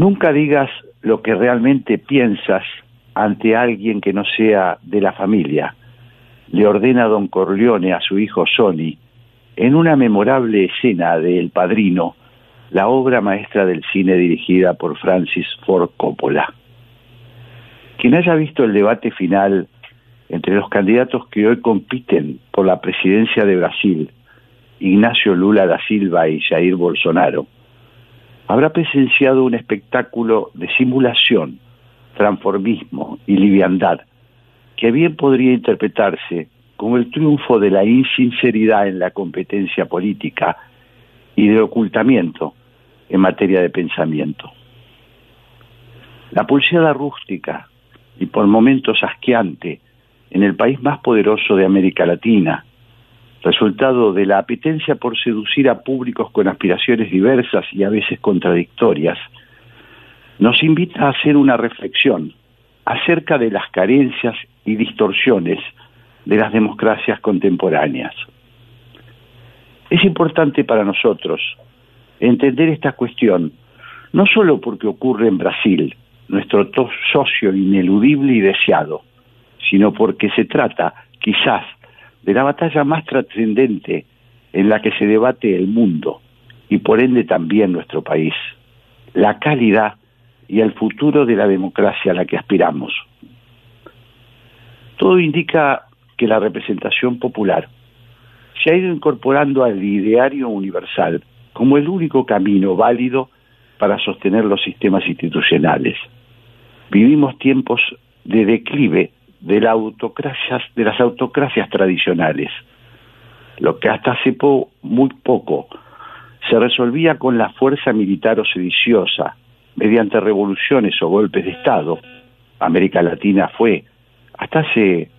Nunca digas lo que realmente piensas ante alguien que no sea de la familia, le ordena don Corleone a su hijo Sony en una memorable escena de El Padrino, la obra maestra del cine dirigida por Francis Ford Coppola. Quien haya visto el debate final entre los candidatos que hoy compiten por la presidencia de Brasil, Ignacio Lula da Silva y Jair Bolsonaro, habrá presenciado un espectáculo de simulación, transformismo y liviandad que bien podría interpretarse como el triunfo de la insinceridad en la competencia política y de ocultamiento en materia de pensamiento. La pulseada rústica y por momentos asqueante en el país más poderoso de América Latina, resultado de la apetencia por seducir a públicos con aspiraciones diversas y a veces contradictorias, nos invita a hacer una reflexión acerca de las carencias y distorsiones de las democracias contemporáneas. Es importante para nosotros entender esta cuestión, no solo porque ocurre en Brasil, nuestro socio ineludible y deseado, sino porque se trata, quizás, de la batalla más trascendente en la que se debate el mundo y por ende también nuestro país, la calidad y el futuro de la democracia a la que aspiramos. Todo indica que la representación popular se ha ido incorporando al ideario universal como el único camino válido para sostener los sistemas institucionales. Vivimos tiempos de declive de, la de las autocracias tradicionales, lo que hasta hace muy poco se resolvía con la fuerza militar o sediciosa, mediante revoluciones o golpes de Estado. América Latina fue, hasta hace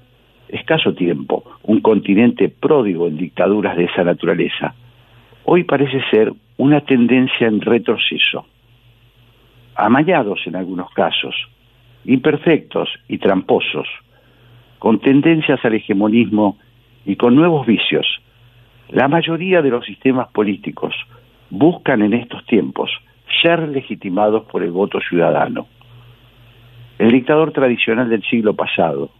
escaso tiempo, un continente pródigo en dictaduras de esa naturaleza. Hoy parece ser una tendencia en retroceso. Amañados en algunos casos, imperfectos y tramposos, con tendencias al hegemonismo y con nuevos vicios. La mayoría de los sistemas políticos buscan en estos tiempos ser legitimados por el voto ciudadano. El dictador tradicional del siglo pasado,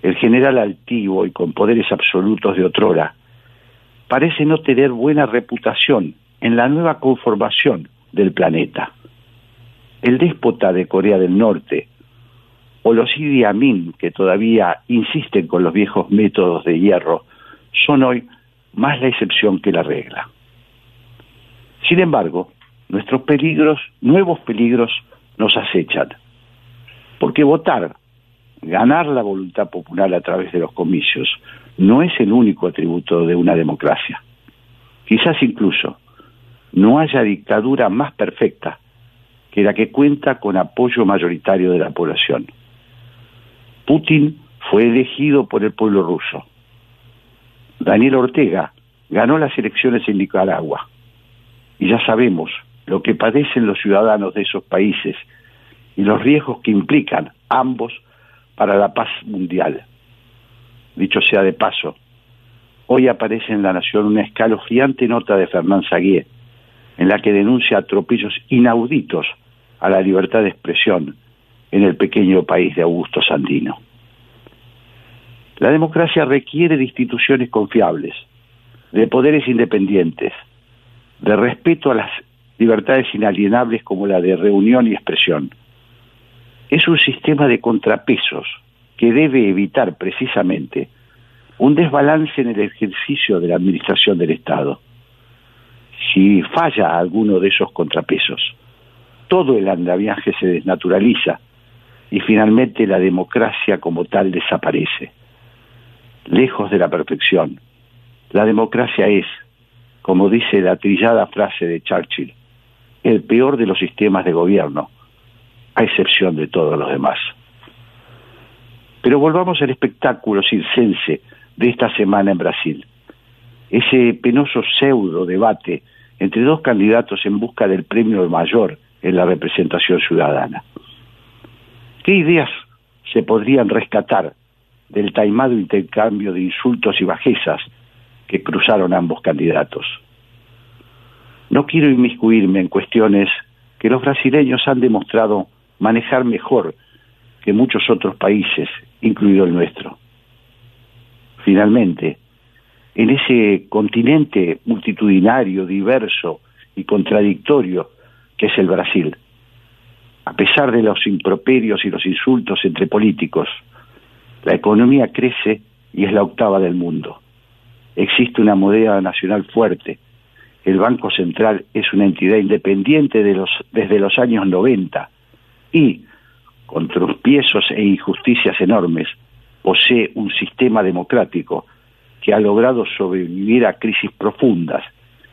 el general altivo y con poderes absolutos de otrora, parece no tener buena reputación en la nueva conformación del planeta. El déspota de Corea del Norte, o los Idi que todavía insisten con los viejos métodos de hierro, son hoy más la excepción que la regla. Sin embargo, nuestros peligros, nuevos peligros, nos acechan. Porque votar, ganar la voluntad popular a través de los comicios, no es el único atributo de una democracia. Quizás incluso no haya dictadura más perfecta que la que cuenta con apoyo mayoritario de la población. Putin fue elegido por el pueblo ruso. Daniel Ortega ganó las elecciones en Nicaragua. Y ya sabemos lo que padecen los ciudadanos de esos países y los riesgos que implican ambos para la paz mundial. Dicho sea de paso, hoy aparece en La Nación una escalofriante nota de Fernán Saguier, en la que denuncia atropellos inauditos a la libertad de expresión en el pequeño país de Augusto Sandino. La democracia requiere de instituciones confiables, de poderes independientes, de respeto a las libertades inalienables como la de reunión y expresión. Es un sistema de contrapesos que debe evitar precisamente un desbalance en el ejercicio de la administración del Estado. Si falla alguno de esos contrapesos, todo el andamiaje se desnaturaliza y finalmente la democracia como tal desaparece. Lejos de la perfección, la democracia es, como dice la trillada frase de Churchill, el peor de los sistemas de gobierno, a excepción de todos los demás. Pero volvamos al espectáculo circense de esta semana en Brasil. Ese penoso pseudo debate entre dos candidatos en busca del premio mayor en la representación ciudadana. ¿Qué ideas se podrían rescatar del taimado intercambio de insultos y bajezas que cruzaron ambos candidatos? No quiero inmiscuirme en cuestiones que los brasileños han demostrado manejar mejor que muchos otros países, incluido el nuestro. Finalmente, en ese continente multitudinario, diverso y contradictorio que es el Brasil, a pesar de los improperios y los insultos entre políticos, la economía crece y es la octava del mundo. Existe una moneda nacional fuerte. El Banco Central es una entidad independiente desde los años 90 y, con tropiezos e injusticias enormes, posee un sistema democrático que ha logrado sobrevivir a crisis profundas,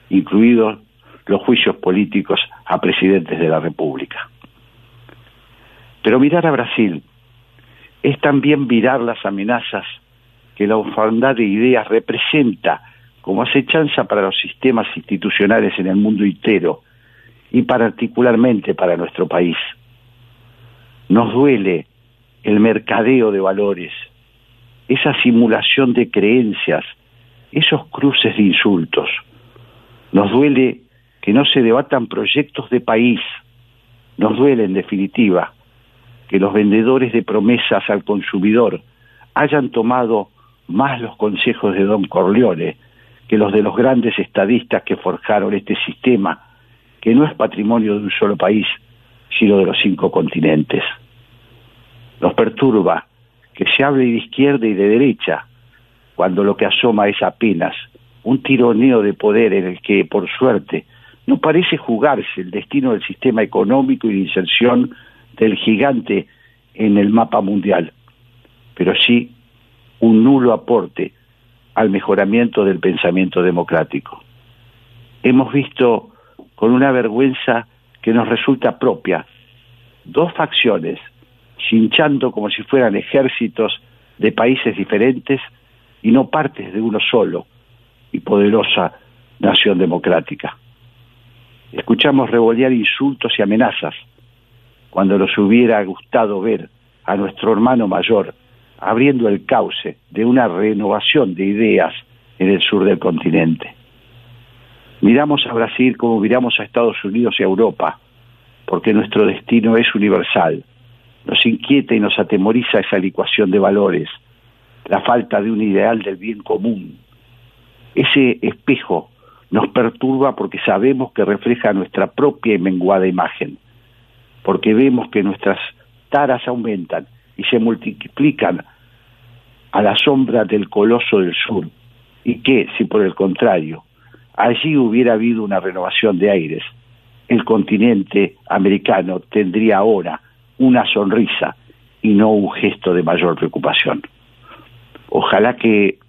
incluidos los juicios políticos a presidentes de la República. Pero mirar a Brasil es también mirar las amenazas que la orfandad de ideas representa como acechanza para los sistemas institucionales en el mundo entero y particularmente para nuestro país. Nos duele el mercadeo de valores, esa simulación de creencias, esos cruces de insultos. Nos duele que no se debatan proyectos de país. Nos duele, en definitiva, que los vendedores de promesas al consumidor hayan tomado más los consejos de Don Corleone que los de los grandes estadistas que forjaron este sistema, que no es patrimonio de un solo país, sino de los cinco continentes. Nos perturba que se hable de izquierda y de derecha, cuando lo que asoma es apenas un tironeo de poder en el que, por suerte, no parece jugarse el destino del sistema económico y de inserción del gigante en el mapa mundial, pero sí un nulo aporte al mejoramiento del pensamiento democrático. Hemos visto con una vergüenza que nos resulta propia dos facciones hinchando como si fueran ejércitos de países diferentes y no partes de uno solo y poderosa nación democrática. Escuchamos revolear insultos y amenazas cuando nos hubiera gustado ver a nuestro hermano mayor abriendo el cauce de una renovación de ideas en el sur del continente. Miramos a Brasil como miramos a Estados Unidos y a Europa, porque nuestro destino es universal nos inquieta y nos atemoriza esa licuación de valores, la falta de un ideal del bien común. Ese espejo nos perturba porque sabemos que refleja nuestra propia y menguada imagen, porque vemos que nuestras taras aumentan y se multiplican a la sombra del coloso del sur, y que, si por el contrario, allí hubiera habido una renovación de aires, el continente americano tendría ahora una sonrisa y no un gesto de mayor preocupación. Ojalá que,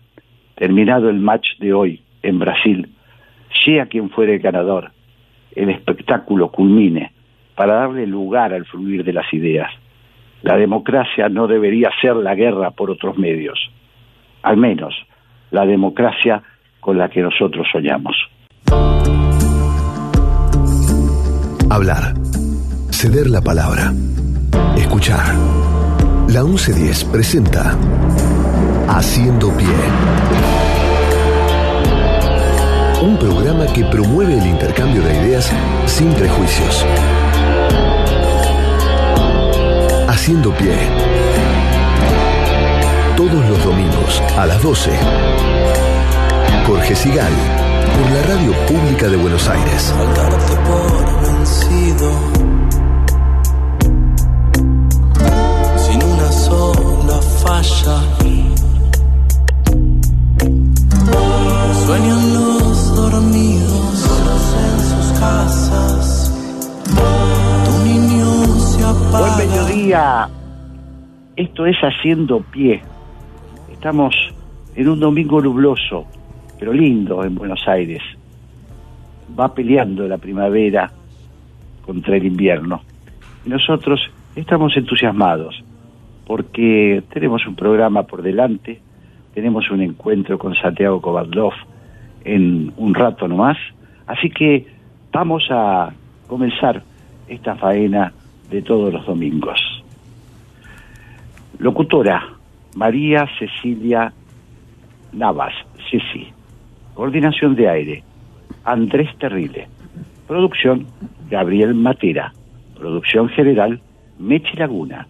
terminado el match de hoy en Brasil, sea quien fuere el ganador, el espectáculo culmine para darle lugar al fluir de las ideas. La democracia no debería ser la guerra por otros medios, al menos la democracia con la que nosotros soñamos. Hablar, ceder la palabra Escuchar. La 1110 presenta Haciendo Pie. Un programa que promueve el intercambio de ideas sin prejuicios. Haciendo Pie. Todos los domingos a las 12. Jorge Sigal, por la Radio Pública de Buenos Aires. por vencido Sueñan los dormidos en sus casas. Buen mediodía. Esto es Haciendo Pie. Estamos en un domingo nubloso, pero lindo en Buenos Aires. Va peleando la primavera contra el invierno. Y nosotros estamos entusiasmados porque tenemos un programa por delante, tenemos un encuentro con Santiago Kovadlov en un rato nomás, así que vamos a comenzar esta faena de todos los domingos. Locutora María Cecilia Navas, Ceci. Coordinación de aire, Andrés Terrile. Producción, Gabriel Matera. Producción general, Mechi Laguna.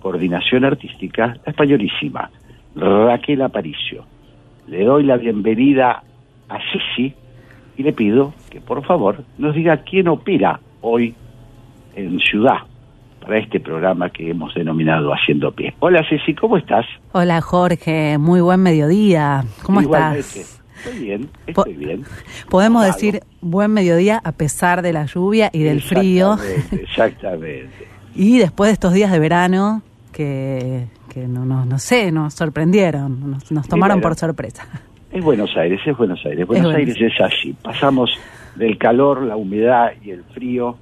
Coordinación artística, la españolísima, Raquel Aparicio. Le doy la bienvenida a Sisi y le pido que por favor nos diga quién opera hoy en Ciudad para este programa que hemos denominado Haciendo Pie. Hola Ceci, ¿cómo estás? Hola Jorge, muy buen mediodía. ¿Cómo estás? Estoy bien, estoy bien. Podemos decir buen mediodía a pesar de la lluvia y del frío. Exactamente. y después de estos días de verano que, que no, no, no sé, nos sorprendieron, nos, tomaron por sorpresa. Es Buenos Aires, es Buenos Aires. Buenos Aires es así. Pasamos del calor, la humedad y el frío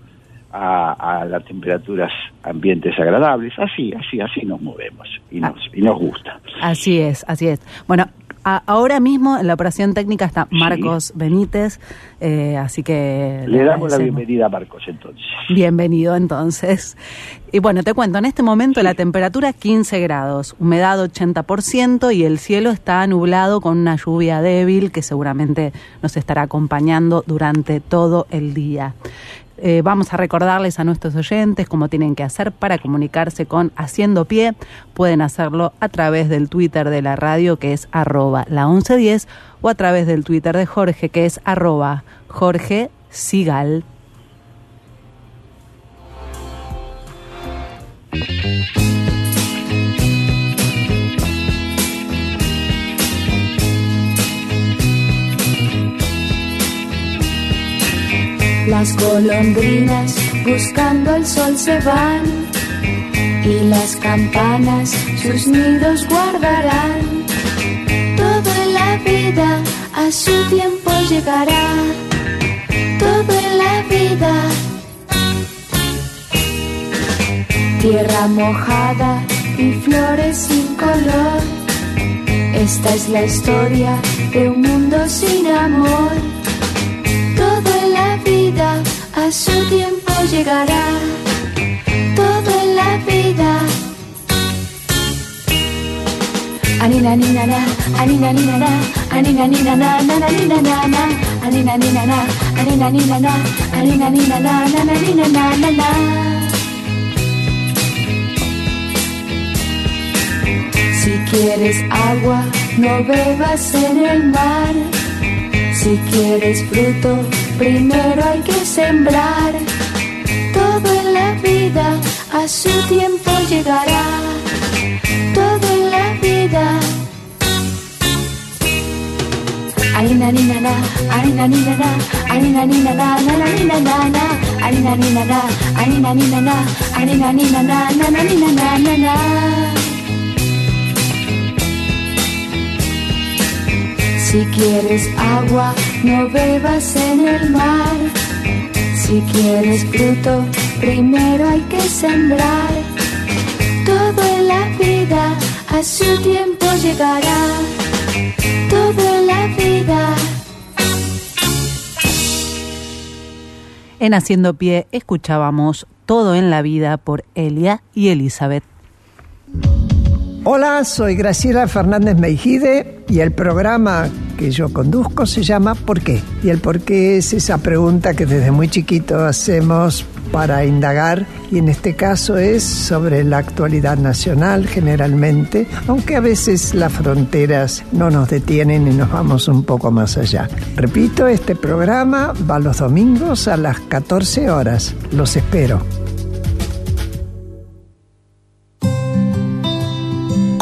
a, las temperaturas ambientes agradables. Así, así, así nos movemos y nos, y nos gusta. Así es, así es. Bueno, ahora mismo en la operación técnica está Marcos Benítez, eh, así que... Le, damos la bienvenida a Marcos entonces. Bienvenido entonces. Y bueno, te cuento, en este momento la temperatura 15 grados, humedad 80% y el cielo está nublado con una lluvia débil que seguramente nos estará acompañando durante todo el día. Eh, vamos a recordarles a nuestros oyentes cómo tienen que hacer para comunicarse con Haciendo Pie. Pueden hacerlo a través del Twitter de la radio que es arroba la 1110 o a través del Twitter de Jorge que es arroba Jorge Sigal. Las golondrinas buscando el sol se van y las campanas sus nidos guardarán. Todo en la vida a su tiempo llegará. Todo en la vida. Tierra mojada y flores sin color. Esta es la historia de un mundo sin amor a su tiempo llegará todo en la vida. Anina nina na, anina nina na, anina nina na, na na na, anina nina na, anina nina na, anina nina na, na nina na na na. Si quieres agua, no bebas en el mar. Si quieres fruto, Primero hay que sembrar, todo en la vida a su tiempo llegará, todo en la vida. Arina ni na na, ni na na, ni na na, na na ni na na na, arina ni na na, arina ni na na, arina ni na na, na na ni na na na. Si quieres agua, no bebas en el mar. Si quieres fruto, primero hay que sembrar. Todo en la vida a su tiempo llegará. Todo en la vida. En Haciendo Pie escuchábamos Todo en la vida por Elia y Elizabeth. Hola, soy Graciela Fernández Meijide y el programa que yo conduzco se llama ¿Por qué? Y el por qué es esa pregunta que desde muy chiquito hacemos para indagar y en este caso es sobre la actualidad nacional generalmente, aunque a veces las fronteras no nos detienen y nos vamos un poco más allá. Repito, este programa va los domingos a las 14 horas. Los espero.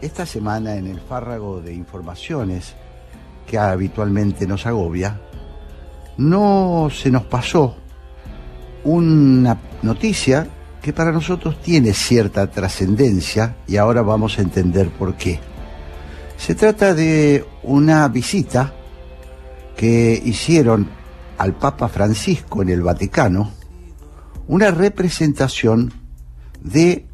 esta semana en el fárrago de informaciones que habitualmente nos agobia, no se nos pasó una noticia que para nosotros tiene cierta trascendencia y ahora vamos a entender por qué. Se trata de una visita que hicieron al Papa Francisco en el Vaticano, una representación de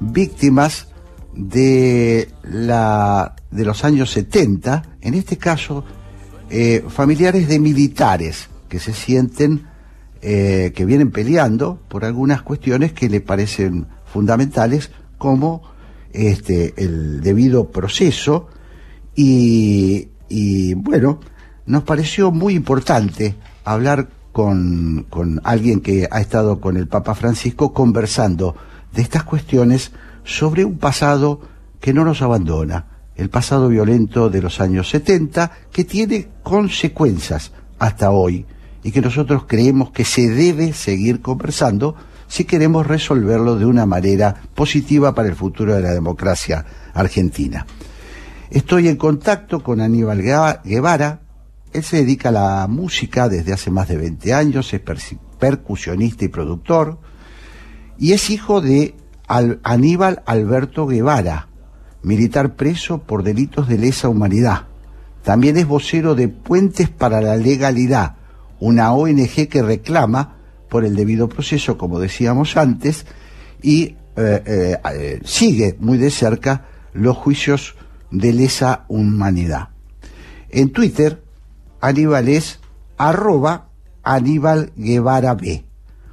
víctimas de, la, de los años 70, en este caso eh, familiares de militares que se sienten, eh, que vienen peleando por algunas cuestiones que le parecen fundamentales, como este, el debido proceso, y, y bueno, nos pareció muy importante hablar con, con alguien que ha estado con el Papa Francisco conversando de estas cuestiones sobre un pasado que no nos abandona, el pasado violento de los años 70, que tiene consecuencias hasta hoy y que nosotros creemos que se debe seguir conversando si queremos resolverlo de una manera positiva para el futuro de la democracia argentina. Estoy en contacto con Aníbal Guevara, él se dedica a la música desde hace más de 20 años, es percusionista y productor, y es hijo de Aníbal Alberto Guevara, militar preso por delitos de lesa humanidad. También es vocero de Puentes para la Legalidad, una ONG que reclama por el debido proceso, como decíamos antes, y eh, eh, eh, sigue muy de cerca los juicios de lesa humanidad. En Twitter, Aníbal es arroba Aníbal Guevara B.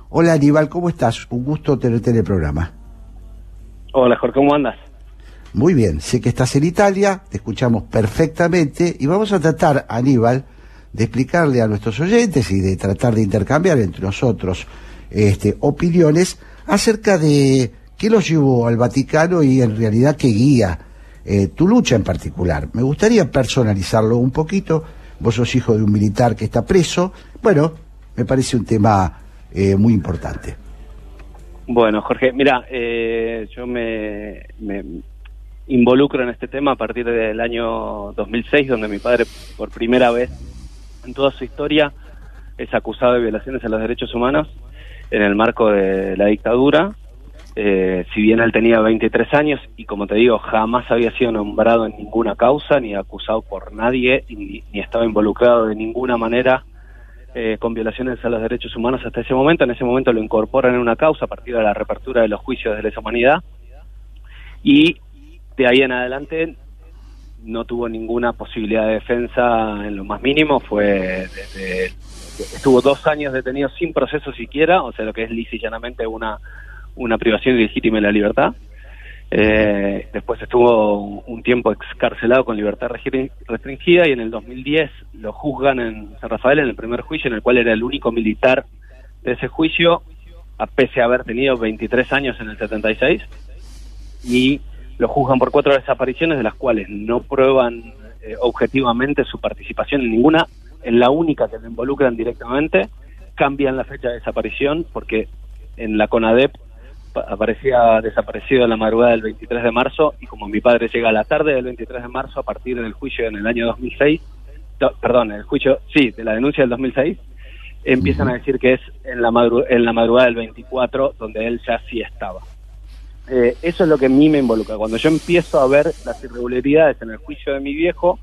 Hola Aníbal, ¿cómo estás? Un gusto tenerte en el programa. Hola Jorge, ¿cómo andas? Muy bien, sé que estás en Italia, te escuchamos perfectamente y vamos a tratar, Aníbal, de explicarle a nuestros oyentes y de tratar de intercambiar entre nosotros este, opiniones acerca de qué los llevó al Vaticano y en realidad qué guía eh, tu lucha en particular. Me gustaría personalizarlo un poquito vos sos hijo de un militar que está preso. Bueno, me parece un tema eh, muy importante. Bueno, Jorge, mira, eh, yo me, involucro en este tema a partir del año 2006, donde mi padre, por primera vez en toda su historia, es acusado de violaciones a los derechos humanos en el marco de la dictadura. Eh, si bien él tenía 23 años y como te digo, jamás había sido nombrado en ninguna causa, ni acusado por nadie, ni, estaba involucrado de ninguna manera eh, con violaciones a los derechos humanos hasta ese momento. En ese momento lo incorporan en una causa a partir de la reapertura de los juicios de lesa humanidad y de ahí en adelante no tuvo ninguna posibilidad de defensa en lo más mínimo, fue estuvo dos años detenido sin proceso siquiera, o sea, lo que es lisa una una privación ilegítima de la libertad. Eh, después estuvo un, tiempo excarcelado con libertad restringida y en el 2010 lo juzgan en San Rafael en el primer juicio, en el cual era el único militar de ese juicio, a pese a haber tenido 23 años en el 76, y lo juzgan por cuatro desapariciones, de las cuales no prueban eh, objetivamente su participación en ninguna, en la única que lo involucran directamente, cambian la fecha de desaparición porque en la CONADEP aparecía desaparecido en la madrugada del 23 de marzo y como mi padre llega a la tarde del 23 de marzo a partir del juicio en el año 2006, perdón, el juicio, sí, de la denuncia del 2006, empiezan a decir que es en la, en la madrugada del 24 donde él ya sí estaba. Eh, eso es lo que a mí me involucra. Cuando yo empiezo a ver las irregularidades en el juicio de mi viejo,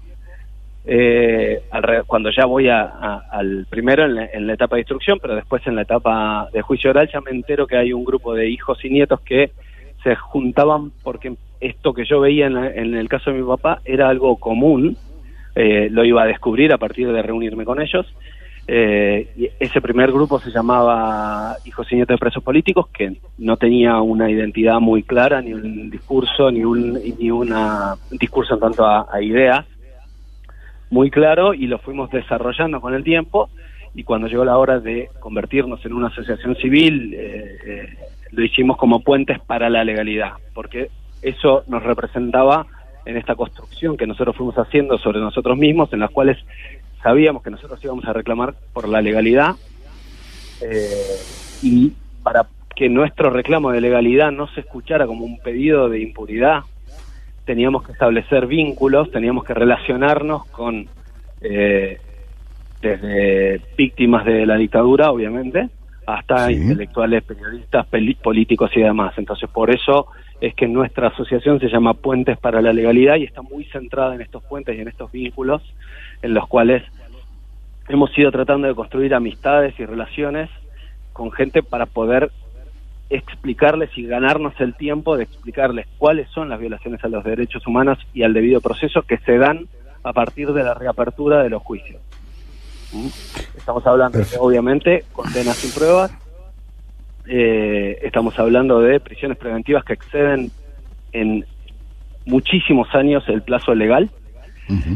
eh, cuando ya voy al primero en la, etapa de instrucción, pero después en la etapa de juicio oral ya me entero que hay un grupo de hijos y nietos que se juntaban porque esto que yo veía en, el caso de mi papá era algo común, eh, lo iba a descubrir a partir de reunirme con ellos. Eh, y ese primer grupo se llamaba Hijos y Nietos de Presos Políticos, que no tenía una identidad muy clara, ni un discurso, ni un, ni una, un discurso en tanto a, a ideas muy claro y lo fuimos desarrollando con el tiempo. Y cuando llegó la hora de convertirnos en una asociación civil, eh, eh, lo hicimos como puentes para la legalidad, porque eso nos representaba en esta construcción que nosotros fuimos haciendo sobre nosotros mismos, en las cuales sabíamos que nosotros íbamos a reclamar por la legalidad eh, y para que nuestro reclamo de legalidad no se escuchara como un pedido de impunidad teníamos que establecer vínculos, teníamos que relacionarnos con eh, desde víctimas de la dictadura, obviamente, hasta intelectuales, periodistas, políticos y demás. Entonces, por eso es que nuestra asociación se llama Puentes para la Legalidad y está muy centrada en estos puentes y en estos vínculos en los cuales hemos ido tratando de construir amistades y relaciones con gente para poder explicarles y ganarnos el tiempo de explicarles cuáles son las violaciones a los derechos humanos y al debido proceso que se dan a partir de la reapertura de los juicios. ¿Mm? Estamos hablando de, obviamente, condenas sin pruebas, eh, estamos hablando de prisiones preventivas que exceden en muchísimos años el plazo legal,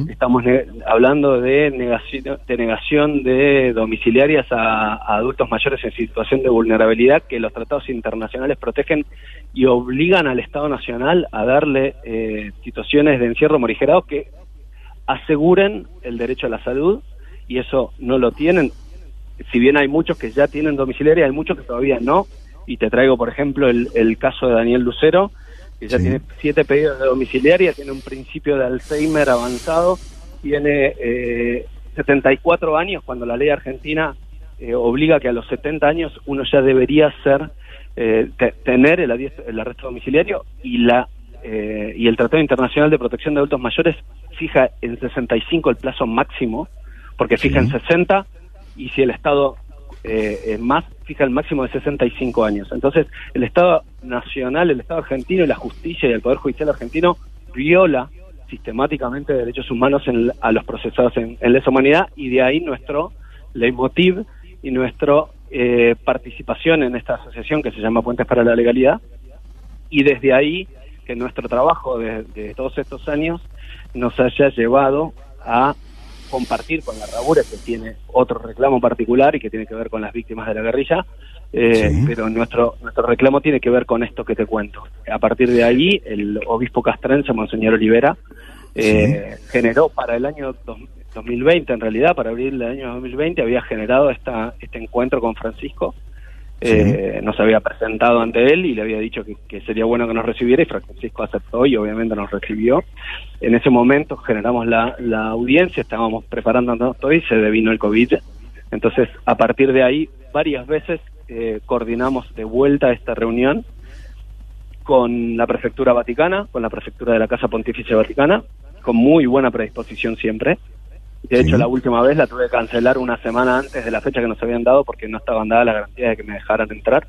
Estamos hablando de negación, de negación de domiciliarias a, adultos mayores en situación de vulnerabilidad que los tratados internacionales protegen y obligan al Estado Nacional a darle eh, situaciones de encierro morigerado que aseguren el derecho a la salud y eso no lo tienen. Si bien hay muchos que ya tienen domiciliaria, hay muchos que todavía no. Y te traigo, por ejemplo, el, el caso de Daniel Lucero, que ya tiene siete pedidos de domiciliaria, tiene un principio de Alzheimer avanzado, tiene eh, 74 años, cuando la ley argentina eh, obliga que a los 70 años uno ya debería ser eh, tener el, el, arresto domiciliario y la eh, y el Tratado Internacional de Protección de Adultos Mayores fija en 65 el plazo máximo, porque fija en 60 y si el Estado eh, más fija el máximo de 65 años. Entonces, el Estado Nacional, el Estado argentino y la justicia y el Poder Judicial argentino viola sistemáticamente derechos humanos a los procesados en, lesa humanidad y de ahí nuestro leitmotiv y nuestra eh, participación en esta asociación que se llama Puentes para la Legalidad y desde ahí que nuestro trabajo de todos estos años nos haya llevado a compartir con la Rabura, que tiene otro reclamo particular y que tiene que ver con las víctimas de la guerrilla, eh, pero nuestro nuestro reclamo tiene que ver con esto que te cuento. A partir de allí, el obispo castrense, Monseñor Olivera, eh, generó para el año 2020, en realidad, para abril del año 2020, había generado esta, este encuentro con Francisco, eh, nos había presentado ante él y le había dicho que, sería bueno que nos recibiera y Francisco aceptó y obviamente nos recibió. En ese momento generamos la, audiencia, estábamos preparándonos todo y se devino el COVID. Entonces, a partir de ahí, varias veces eh, coordinamos de vuelta esta reunión con la Prefectura Vaticana, con la Prefectura de la Casa Pontificia Vaticana, con muy buena predisposición siempre. De hecho, la última vez la tuve que cancelar una semana antes de la fecha que nos habían dado porque no estaban dadas la garantía de que me dejaran entrar.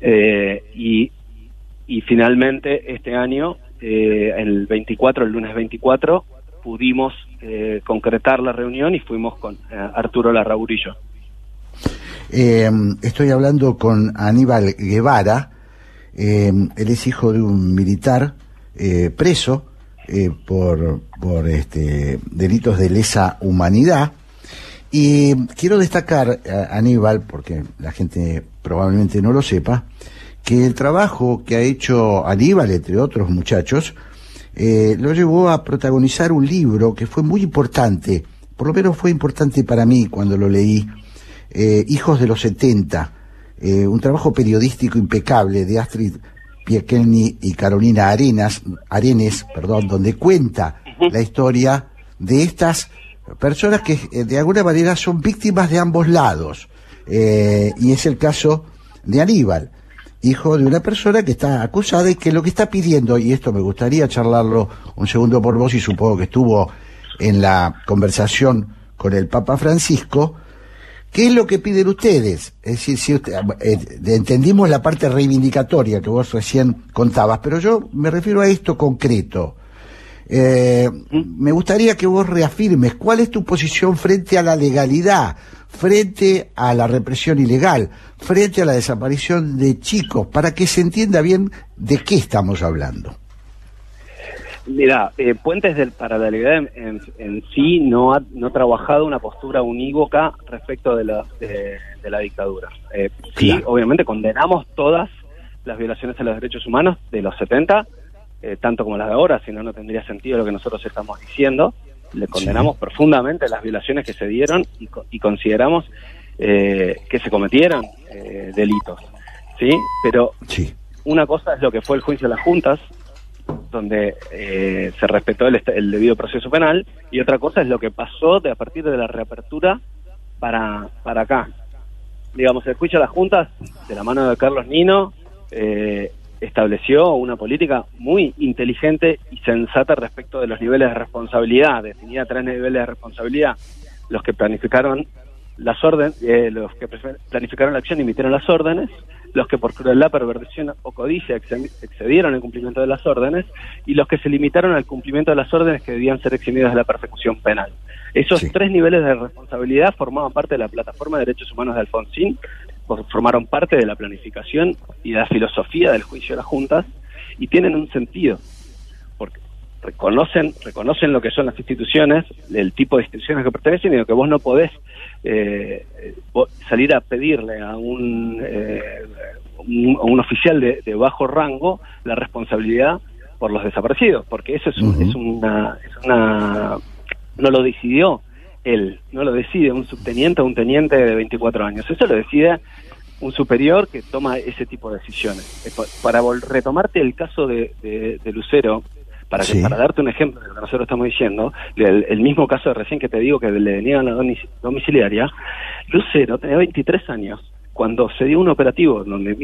Eh, y, y finalmente este año, eh, el 24, el lunes 24, pudimos eh, concretar la reunión y fuimos con eh, Arturo Larraburillo. Eh, estoy hablando con Aníbal Guevara, él es hijo de un militar preso eh, por, por este, delitos de lesa humanidad. Y quiero destacar, Aníbal, porque la gente probablemente no lo sepa, que el trabajo que ha hecho Aníbal, entre otros muchachos, eh, lo llevó a protagonizar un libro que fue muy importante, por lo menos fue importante para mí cuando lo leí, eh, Hijos de los 70, un trabajo periodístico impecable de Astrid Piekelny y Carolina Arenas, Arenes, perdón, donde cuenta la historia de estas personas que eh, de alguna manera son víctimas de ambos lados. Eh, y es el caso de Aníbal, hijo de una persona que está acusada y que lo que está pidiendo, y esto me gustaría charlarlo un segundo por vos y supongo que estuvo en la conversación con el Papa Francisco, ¿Qué es lo que piden ustedes? Es decir, si usted, eh, entendimos la parte reivindicatoria que vos recién contabas, pero yo me refiero a esto concreto. Eh, me gustaría que vos reafirmes cuál es tu posición frente a la legalidad, frente a la represión ilegal, frente a la desaparición de chicos, para que se entienda bien de qué estamos hablando. Mira, eh, Puentes del, para la legalidad en, sí no ha, no trabajado una postura unívoca respecto de la, de, la dictadura. Eh, sí, obviamente condenamos todas las violaciones a los derechos humanos de los 70, eh, tanto como las de ahora, si no, no tendría sentido lo que nosotros estamos diciendo. Le condenamos profundamente las violaciones que se dieron y, y consideramos eh, que se cometieron delitos. ¿sí? Pero una cosa es lo que fue el juicio de las juntas, donde eh, se respetó el, debido proceso penal, y otra cosa es lo que pasó de a partir de la reapertura para, para acá. Digamos, el juicio a las juntas, de la mano de Carlos Nino, eh, estableció una política muy inteligente y sensata respecto de los niveles de responsabilidad, definía tres niveles de responsabilidad, los que planificaron las órdenes, eh, los que planificaron la acción emitieron las órdenes, los que por crueldad, perversión o codicia excedieron el cumplimiento de las órdenes y los que se limitaron al cumplimiento de las órdenes que debían ser eximidos de la persecución penal. Esos tres niveles de responsabilidad formaban parte de la plataforma de derechos humanos de Alfonsín, formaron parte de la planificación y de la filosofía del juicio de las juntas y tienen un sentido reconocen reconocen lo que son las instituciones, el tipo de instituciones que pertenecen y lo que vos no podés eh, salir a pedirle a un, eh, un, oficial de, bajo rango la responsabilidad por los desaparecidos, porque eso es, es, una, es una... no lo decidió él, no lo decide un subteniente o un teniente de 24 años, eso lo decide un superior que toma ese tipo de decisiones. Para retomarte el caso de, de Lucero, para, que, para darte un ejemplo de lo que nosotros estamos diciendo, el, mismo caso de recién que te digo que le deniegan la domiciliaria, Lucero tenía 23 años. Cuando se dio un operativo donde,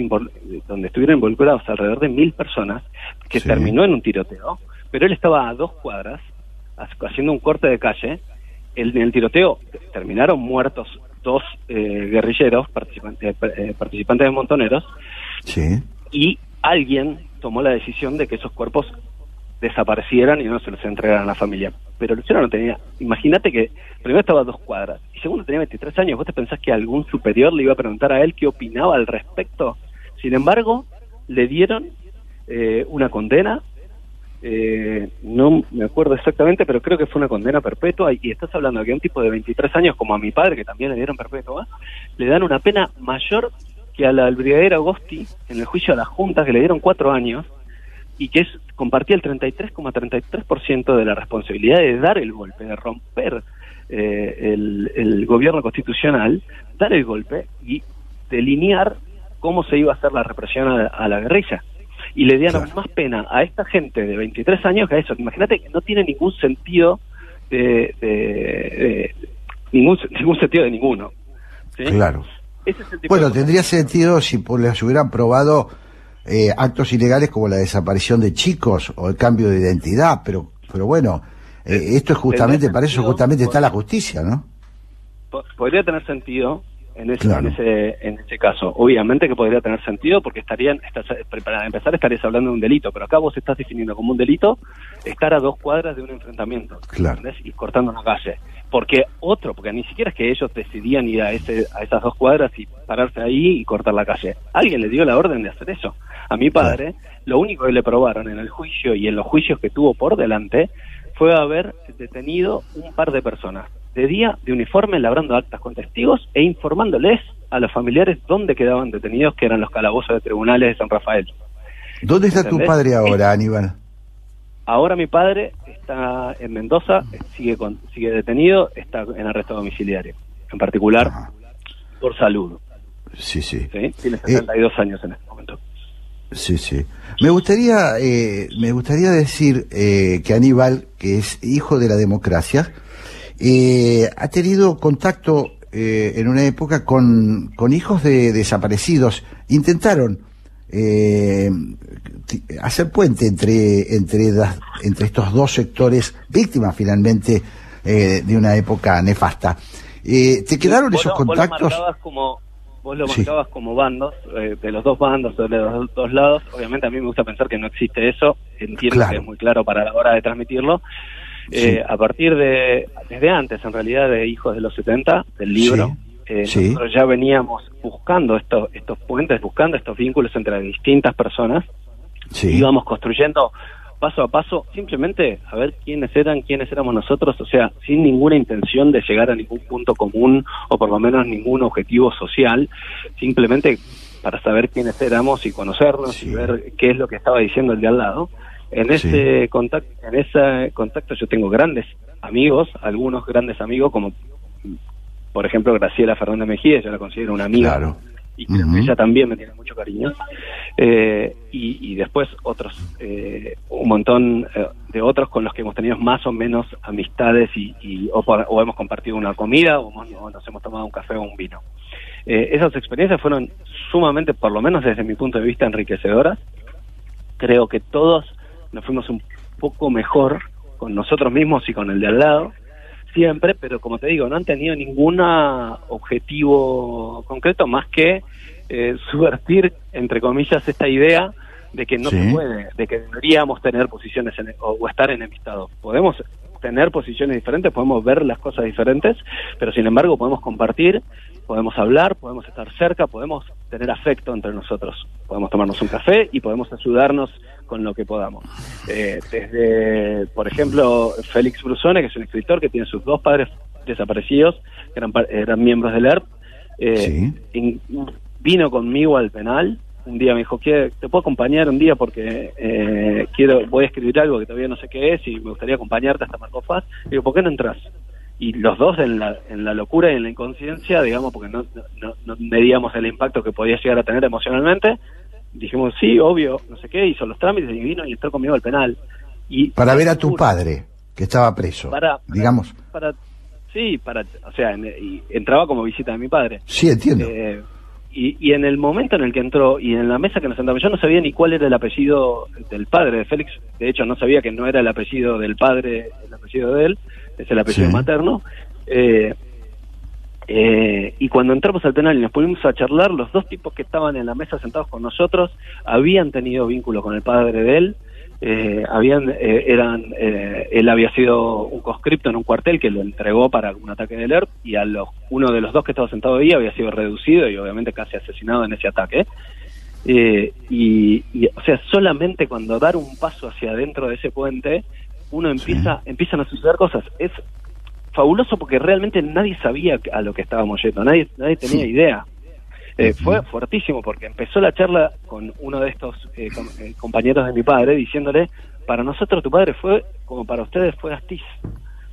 donde estuvieron involucrados alrededor de mil personas, que terminó en un tiroteo, pero él estaba a dos cuadras haciendo un corte de calle. en el tiroteo terminaron muertos dos eh, guerrilleros, participantes, eh, participantes de montoneros, y alguien tomó la decisión de que esos cuerpos desaparecieran y no se los entregaran a la familia. Pero Luciano no tenía, imagínate que primero estaba dos cuadras y segundo tenía 23 años, ¿vos te pensás que algún superior le iba a preguntar a él qué opinaba al respecto? Sin embargo, le dieron eh, una condena, eh, no me acuerdo exactamente, pero creo que fue una condena perpetua y estás hablando de que un tipo de 23 años como a mi padre, que también le dieron perpetua, le dan una pena mayor que a la del brigadier Agosti en el juicio a las juntas, que le dieron cuatro años, y que es compartía el 33,33% de la responsabilidad de dar el golpe, de romper eh, el, gobierno constitucional, dar el golpe y delinear cómo se iba a hacer la represión a, la guerrilla. Y le dieron más pena a esta gente de 23 años que a eso. Imagínate que no tiene ningún sentido de, ningún, ningún sentido de ninguno. Claro. bueno, tendría sentido si les hubieran probado eh, actos ilegales como la desaparición de chicos o el cambio de identidad, pero, pero bueno, eh, esto es justamente, para eso justamente está la justicia, ¿no? Podría tener sentido en ese, en ese, en ese caso. Obviamente que podría tener sentido porque estarían, para empezar estarías hablando de un delito, pero acá vos estás definiendo como un delito estar a dos cuadras de un enfrentamiento claro. y cortando una calle porque otro, porque ni siquiera es que ellos decidían ir a, ese, a esas dos cuadras y pararse ahí y cortar la calle. Alguien le dio la orden de hacer eso. A mi padre, lo único que le probaron en el juicio y en los juicios que tuvo por delante fue haber detenido un par de personas de día de uniforme labrando actas con testigos e informándoles a los familiares dónde quedaban detenidos, que eran los calabozos de tribunales de San Rafael. ¿Dónde está tu padre ahora, Aníbal? Ahora mi padre está en Mendoza, sigue con, sigue detenido, está en arresto domiciliario, en particular por salud. Sí, sí. Tiene 62 eh, años en este momento. Sí, sí. Me gustaría, eh, me gustaría decir eh, que Aníbal, que es hijo de la democracia, ha tenido contacto en una época con, con hijos de desaparecidos. Intentaron eh, hacer puente entre, entre, entre estos dos sectores, víctimas finalmente eh, de una época nefasta. Eh, ¿Te quedaron esos contactos? Como, vos lo marcabas como bandos, eh, de los dos bandos, de los dos lados. Obviamente a mí me gusta pensar que no existe eso, entiendo que es muy claro para la hora de transmitirlo. Eh, a partir de, desde antes en realidad, de Hijos de los 70, del libro, eh, nosotros ya veníamos buscando estos, estos puentes, buscando estos vínculos entre distintas personas. Íbamos construyendo paso a paso, simplemente a ver quiénes eran, quiénes éramos nosotros, o sea, sin ninguna intención de llegar a ningún punto común o por lo menos ningún objetivo social, simplemente para saber quiénes éramos y conocernos y ver qué es lo que estaba diciendo el de al lado. En ese contacto, en ese contacto yo tengo grandes amigos, algunos grandes amigos como por ejemplo, Graciela Fernández Mejía, yo la considero una amiga y creo que ella también me tiene mucho cariño. Eh, y, y después otros, eh, un montón eh, de otros con los que hemos tenido más o menos amistades y, y- o, por- o hemos compartido una comida o, hemos- o nos hemos tomado un café o un vino. Eh, esas experiencias fueron sumamente, por lo menos desde mi punto de vista, enriquecedoras. Creo que todos nos fuimos un poco mejor con nosotros mismos y con el de al lado, siempre, pero como te digo, no han tenido ningún objetivo concreto más que eh, subvertir, entre comillas, esta idea de que no Sí. se puede, de que deberíamos tener posiciones en- o, o estar enemistados. Podemos tener posiciones diferentes, podemos ver las cosas diferentes, pero sin embargo podemos compartir, podemos hablar, podemos estar cerca, podemos tener afecto entre nosotros, podemos tomarnos un café y podemos ayudarnos con lo que podamos. Eh, desde, por ejemplo, Félix Brusone, que es un escritor que tiene sus dos padres desaparecidos, que eran, eran miembros del ERP, eh, Sí. in- vino conmigo al penal. Un día me dijo, "¿Qué- ¿te puedo acompañar un día? Porque eh, quiero voy a escribir algo que todavía no sé qué es y me gustaría acompañarte hasta Marco Faz. Digo, ¿por qué no entras? Y los dos en la, en la locura y en la inconsciencia, digamos, porque no, no, no medíamos el impacto que podía llegar a tener emocionalmente, dijimos, sí, obvio, no sé qué, hizo los trámites y vino y entró conmigo al penal. Y Para ver a tu padre, que estaba preso. Para, para- digamos. para, sí, para, o sea, en- y entraba como visita de mi padre. Sí, entiendo. Eh, y, y en el momento en el que entró y en la mesa que nos sentamos, yo no sabía ni cuál era el apellido del padre de Félix. De hecho, no sabía que no era el apellido del padre, el apellido de él, es el apellido Sí. materno. Eh, eh, y cuando entramos al penal y nos pusimos a charlar, los dos tipos que estaban en la mesa sentados con nosotros habían tenido vínculo con el padre de él. Eh, habían eh, eran eh, él había sido un conscripto en un cuartel que lo entregó para un ataque del ERP y a los uno de los dos que estaba sentado ahí había sido reducido y obviamente casi asesinado en ese ataque. Eh, y, y, o sea solamente cuando dar un paso hacia adentro de ese puente uno empieza empiezan a suceder cosas. Es fabuloso porque realmente nadie sabía a lo que estábamos yendo nadie nadie tenía Sí. idea eh, fue fuertísimo porque empezó la charla con uno de estos eh, com- eh, compañeros de mi padre diciéndole, para nosotros tu padre fue como para ustedes fue Astiz,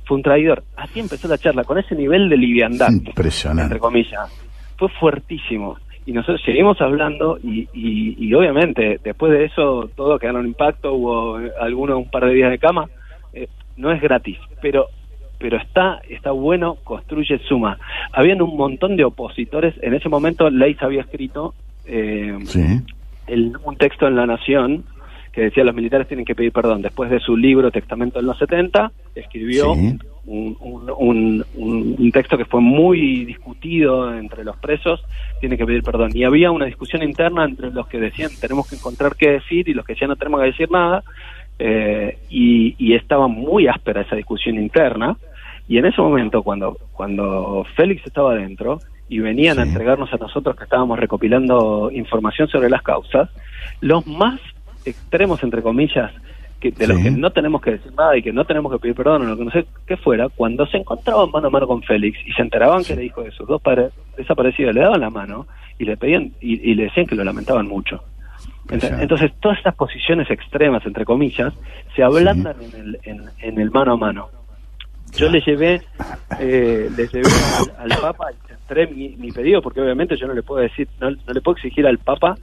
fue un traidor. Así empezó la charla, con ese nivel de liviandad, Impresionante. entre comillas. Fue fuertísimo. Y nosotros seguimos hablando y, y, y obviamente después de eso todo quedaron impacto, hubo algunos un par de días de cama. Eh, no es gratis, pero pero está está bueno, construye suma. Habían un montón de opositores. En ese momento Leis había escrito eh, Sí. el- un texto en La Nación que decía los militares tienen que pedir perdón. Después de su libro Testamento en los 70, escribió Sí. un, un- un- un- un texto que fue muy discutido entre los presos, tiene que pedir perdón. Y había una discusión interna entre los que decían tenemos que encontrar qué decir y los que decían no tenemos que decir nada. Eh, y, y estaba muy áspera esa discusión interna. Y en ese momento, cuando, cuando Félix estaba adentro y venían a entregarnos a nosotros que estábamos recopilando información sobre las causas, los más extremos, entre comillas, que, de los que no tenemos que decir nada y que no tenemos que pedir perdón o lo que no sé qué fuera, cuando se encontraban mano a mano con Félix y se enteraban que era hijo de sus dos padres desaparecidos, le daban la mano y le pedían y, y le decían que lo lamentaban mucho. Entonces, todas estas posiciones extremas, entre comillas, se ablandan en, el, en, en el mano a mano. Yo le llevé, eh, le llevé al, al Papa y centré mi, mi pedido, porque obviamente yo no le puedo decir, no, no le puedo exigir al Papa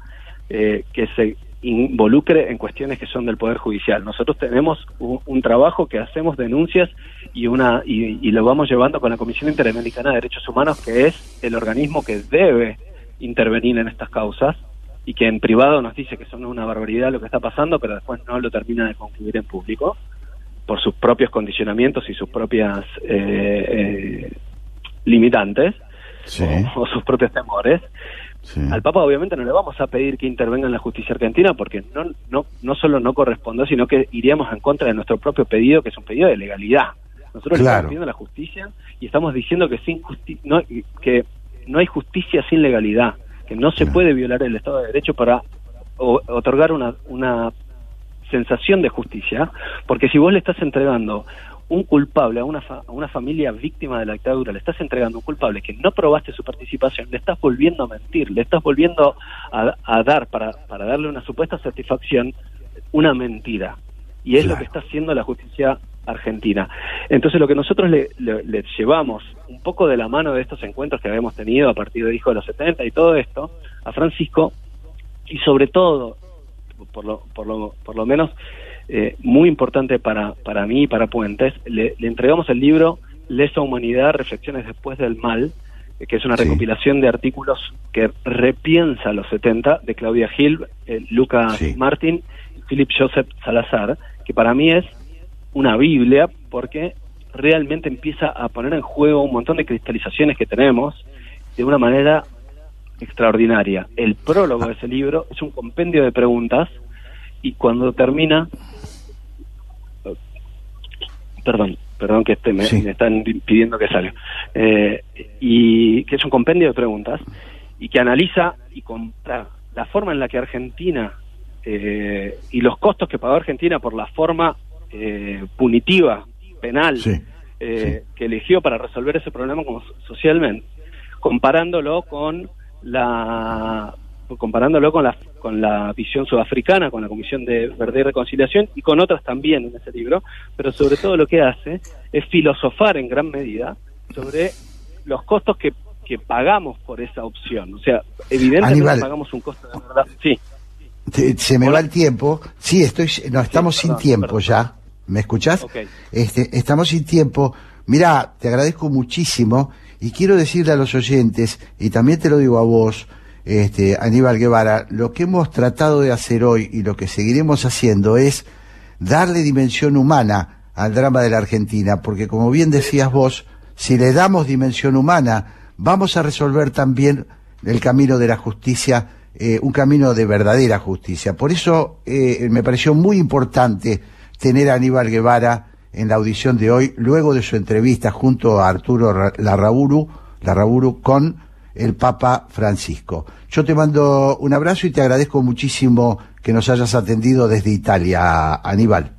eh, que se involucre en cuestiones que son del Poder Judicial. Nosotros tenemos un, un trabajo que hacemos denuncias y una y, y lo vamos llevando con la Comisión Interamericana de Derechos Humanos, que es el organismo que debe intervenir en estas causas y que en privado nos dice que son una barbaridad lo que está pasando, pero después no lo termina de concluir en público por sus propios condicionamientos y sus propias eh, eh, limitantes Sí. o, o sus propios temores. Sí. Al Papa obviamente no le vamos a pedir que intervenga en la justicia argentina porque no, no, no solo no corresponde, sino que iríamos en contra de nuestro propio pedido, que es un pedido de legalidad. Nosotros le estamos pidiendo la justicia y estamos diciendo que sin justi- no, que no hay justicia sin legalidad, que no se puede violar el Estado de Derecho para o- otorgar una, una sensación de justicia, porque si vos le estás entregando un culpable a una, fa- a una familia víctima de la dictadura, le estás entregando un culpable que no probaste su participación, le estás volviendo a mentir, le estás volviendo a, a dar, para, para darle una supuesta satisfacción, una mentira. Y es lo que está haciendo la justicia Argentina. Entonces lo que nosotros le, llevamos un poco de la mano de estos encuentros que habíamos tenido a partir de Hijo de los 70 y todo esto, a Francisco, y sobre todo, por lo, por lo, por lo menos eh, muy importante para, para mí y para Puentes, le, entregamos el libro Lesa Humanidad, Reflexiones después del Mal, eh, que es una recopilación de artículos que repiensa los 70 de Claudia Gil, eh, Lucas Martín y Philip Joseph Salazar, que para mí es una Biblia porque realmente empieza a poner en juego un montón de cristalizaciones que tenemos de una manera extraordinaria. El prólogo de ese libro es un compendio de preguntas y cuando termina, perdón, perdón que este, me, están pidiendo que salga, eh, y que es un compendio de preguntas y que analiza y compara la forma en la que Argentina eh, y los costos que pagó Argentina por la forma eh, punitiva, penal, eh, que eligió para resolver ese problema como socialmente, comparándolo con la comparándolo con la con la visión sudafricana, con la Comisión de Verdad y Reconciliación y con otras también en ese libro, pero sobre todo lo que hace es filosofar en gran medida sobre los costos que, que pagamos por esa opción. O sea, evidentemente pagamos un costo de verdad. Sí. Se, me va el tiempo. Sí, estoy, no, estamos sin tiempo ya. ¿Me escuchás? Este, estamos sin tiempo. Mira, te agradezco muchísimo y quiero decirle a los oyentes, y también te lo digo a vos, este, Aníbal Guevara, lo que hemos tratado de hacer hoy y lo que seguiremos haciendo es darle dimensión humana al drama de la Argentina, porque como bien decías vos, si le damos dimensión humana, vamos a resolver también el camino de la justicia, eh, un camino de verdadera justicia. Por eso eh, me pareció muy importante tener a Aníbal Guevara en la audición de hoy, luego de su entrevista junto a Arturo Larraburu, Larraburu con el Papa Francisco. Yo te mando un abrazo y te agradezco muchísimo que nos hayas atendido desde Italia, Aníbal.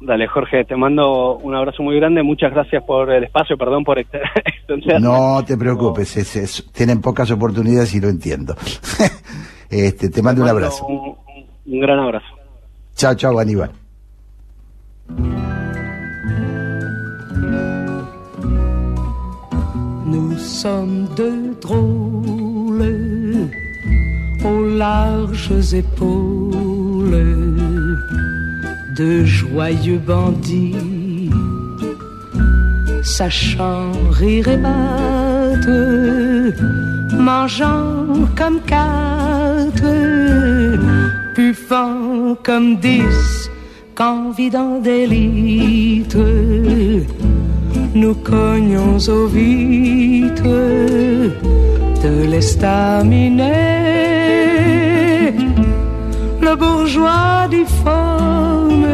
Dale, Jorge, te mando un abrazo muy grande. Muchas gracias por el espacio, perdón por extender. No te preocupes, tienen pocas oportunidades y lo entiendo. este, te mando, un abrazo. un gran abrazo. Chao, chao, Aníbal. Nous sommes deux drôles aux larges épaules, de joyeux bandits, sachant rire et battre, mangeant comme quatre, buffant comme dix confident d'élite, nous cognons aux vitres de l'estaminet. Le bourgeois difforme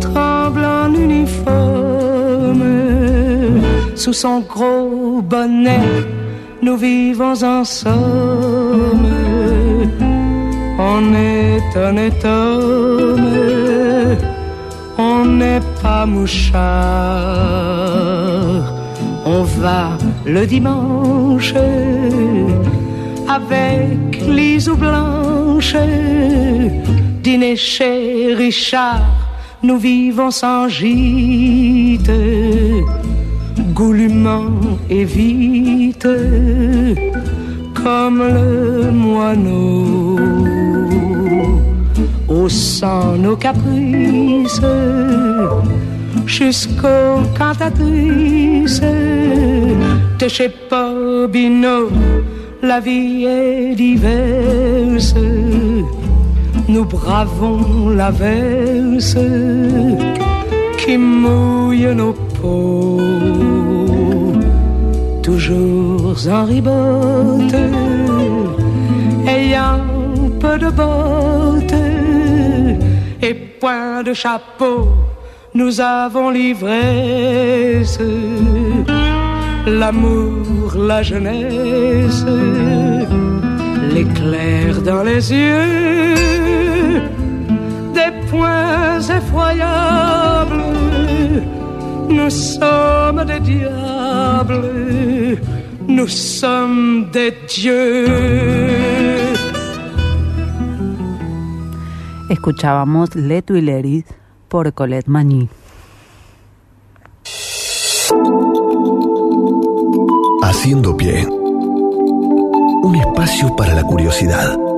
tremble en uniforme sous son gros bonnet. Nous vivons en somme on est honnête homme, on n'est pas mouchard. On va le dimanche avec l'isou blanche, dîner chez Richard. Nous vivons sans gîte, goulûment et vite, comme le moineau. Haussant nos caprices jusqu'aux cantatrices. De chez Bobino. La vie est diverse, nous bravons la verse qui mouille nos peaux, toujours en ribote, ayant peu de bottes et point de chapeau, nous avons l'ivresse, l'amour, la jeunesse, l'éclair dans les yeux, des points effroyables. Nous sommes des diables, nous sommes des dieux. Escuchábamos We Let por Colette Magny. Haciendo pie. Un espacio para la curiosidad.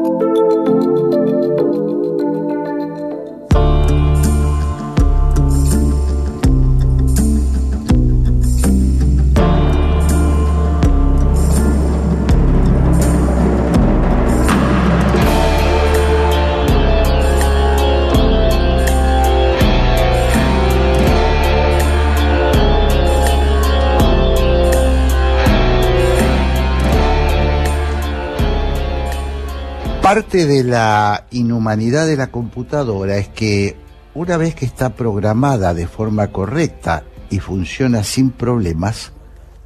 Parte de la inhumanidad de la computadora es que una vez que está programada de forma correcta y funciona sin problemas,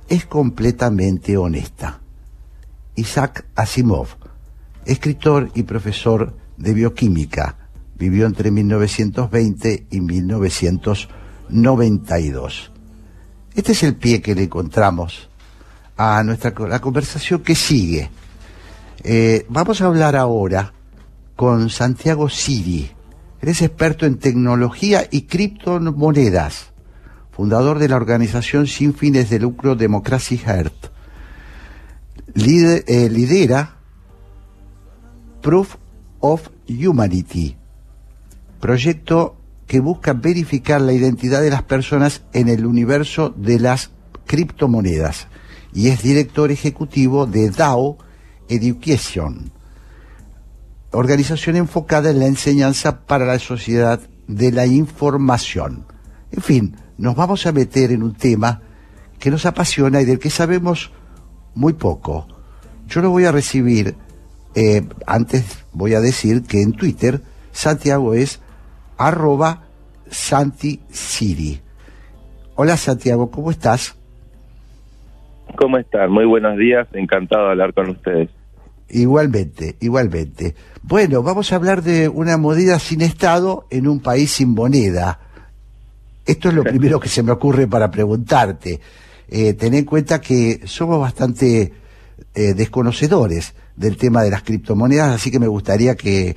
es completamente honesta. Isaac Asimov, escritor y profesor de bioquímica, vivió entre 1920 y 1992. Este es el pie que le encontramos a nuestra la conversación que sigue eh, vamos a hablar ahora con Santiago Siri. Eres experto en tecnología y criptomonedas, fundador de la organización sin fines de lucro Democracy Heart. Eh, lidera Proof of Humanity, proyecto que busca verificar la identidad de las personas en el universo de las criptomonedas y es director ejecutivo de DAO, Education, organización enfocada en la enseñanza para la sociedad de la información. En fin, nos vamos a meter en un tema que nos apasiona y del que sabemos muy poco. Yo lo voy a recibir, eh, antes voy a decir que en Twitter Santiago es arroba Santi Hola Santiago, ¿cómo estás? ¿Cómo están? Muy buenos días, encantado de hablar con ustedes. Igualmente, igualmente. Bueno, vamos a hablar de una moneda sin Estado en un país sin moneda. Esto es lo primero que se me ocurre para preguntarte. Eh, ten en cuenta que somos bastante eh, desconocedores del tema de las criptomonedas, así que me gustaría que,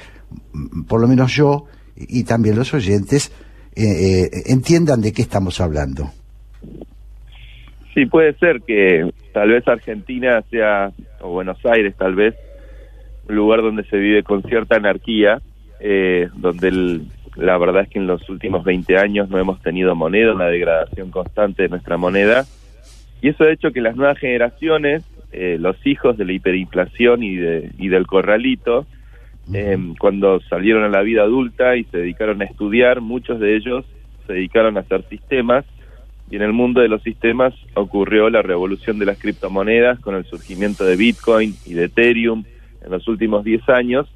mm, por lo menos yo y también los oyentes, eh, entiendan de qué estamos hablando. Sí, puede ser que tal vez Argentina sea, o Buenos Aires tal vez, un lugar donde se vive con cierta anarquía, eh, donde la verdad es que en los últimos 20 años no hemos tenido moneda, una degradación constante de nuestra moneda, y eso ha hecho que las nuevas generaciones, eh, los hijos de la hiperinflación y, de, y del corralito, eh, cuando salieron a la vida adulta y se dedicaron a estudiar, muchos de ellos se dedicaron a hacer sistemas y en el mundo de los sistemas ocurrió la revolución de las criptomonedas con el surgimiento de Bitcoin y de Ethereum en los últimos 10 años.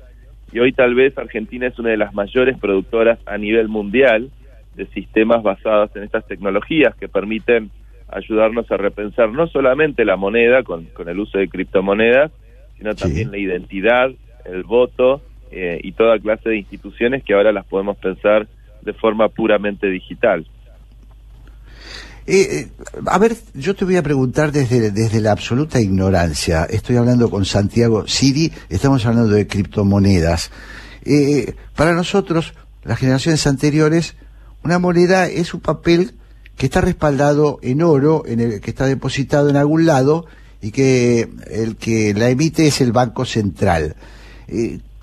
Y hoy tal vez Argentina es una de las mayores productoras a nivel mundial de sistemas basados en estas tecnologías que permiten ayudarnos a repensar no solamente la moneda con, el uso de criptomonedas, sino también la identidad, el voto eh, y toda clase de instituciones que ahora las podemos pensar de forma puramente digital. Eh, eh, a ver, yo te voy a preguntar desde, desde la absoluta ignorancia. Estoy hablando con Santiago Siri, estamos hablando de criptomonedas. Eh, para nosotros, las generaciones anteriores, una moneda es un papel que está respaldado en oro, en el que está depositado en algún lado y que el que la emite es el Banco Central.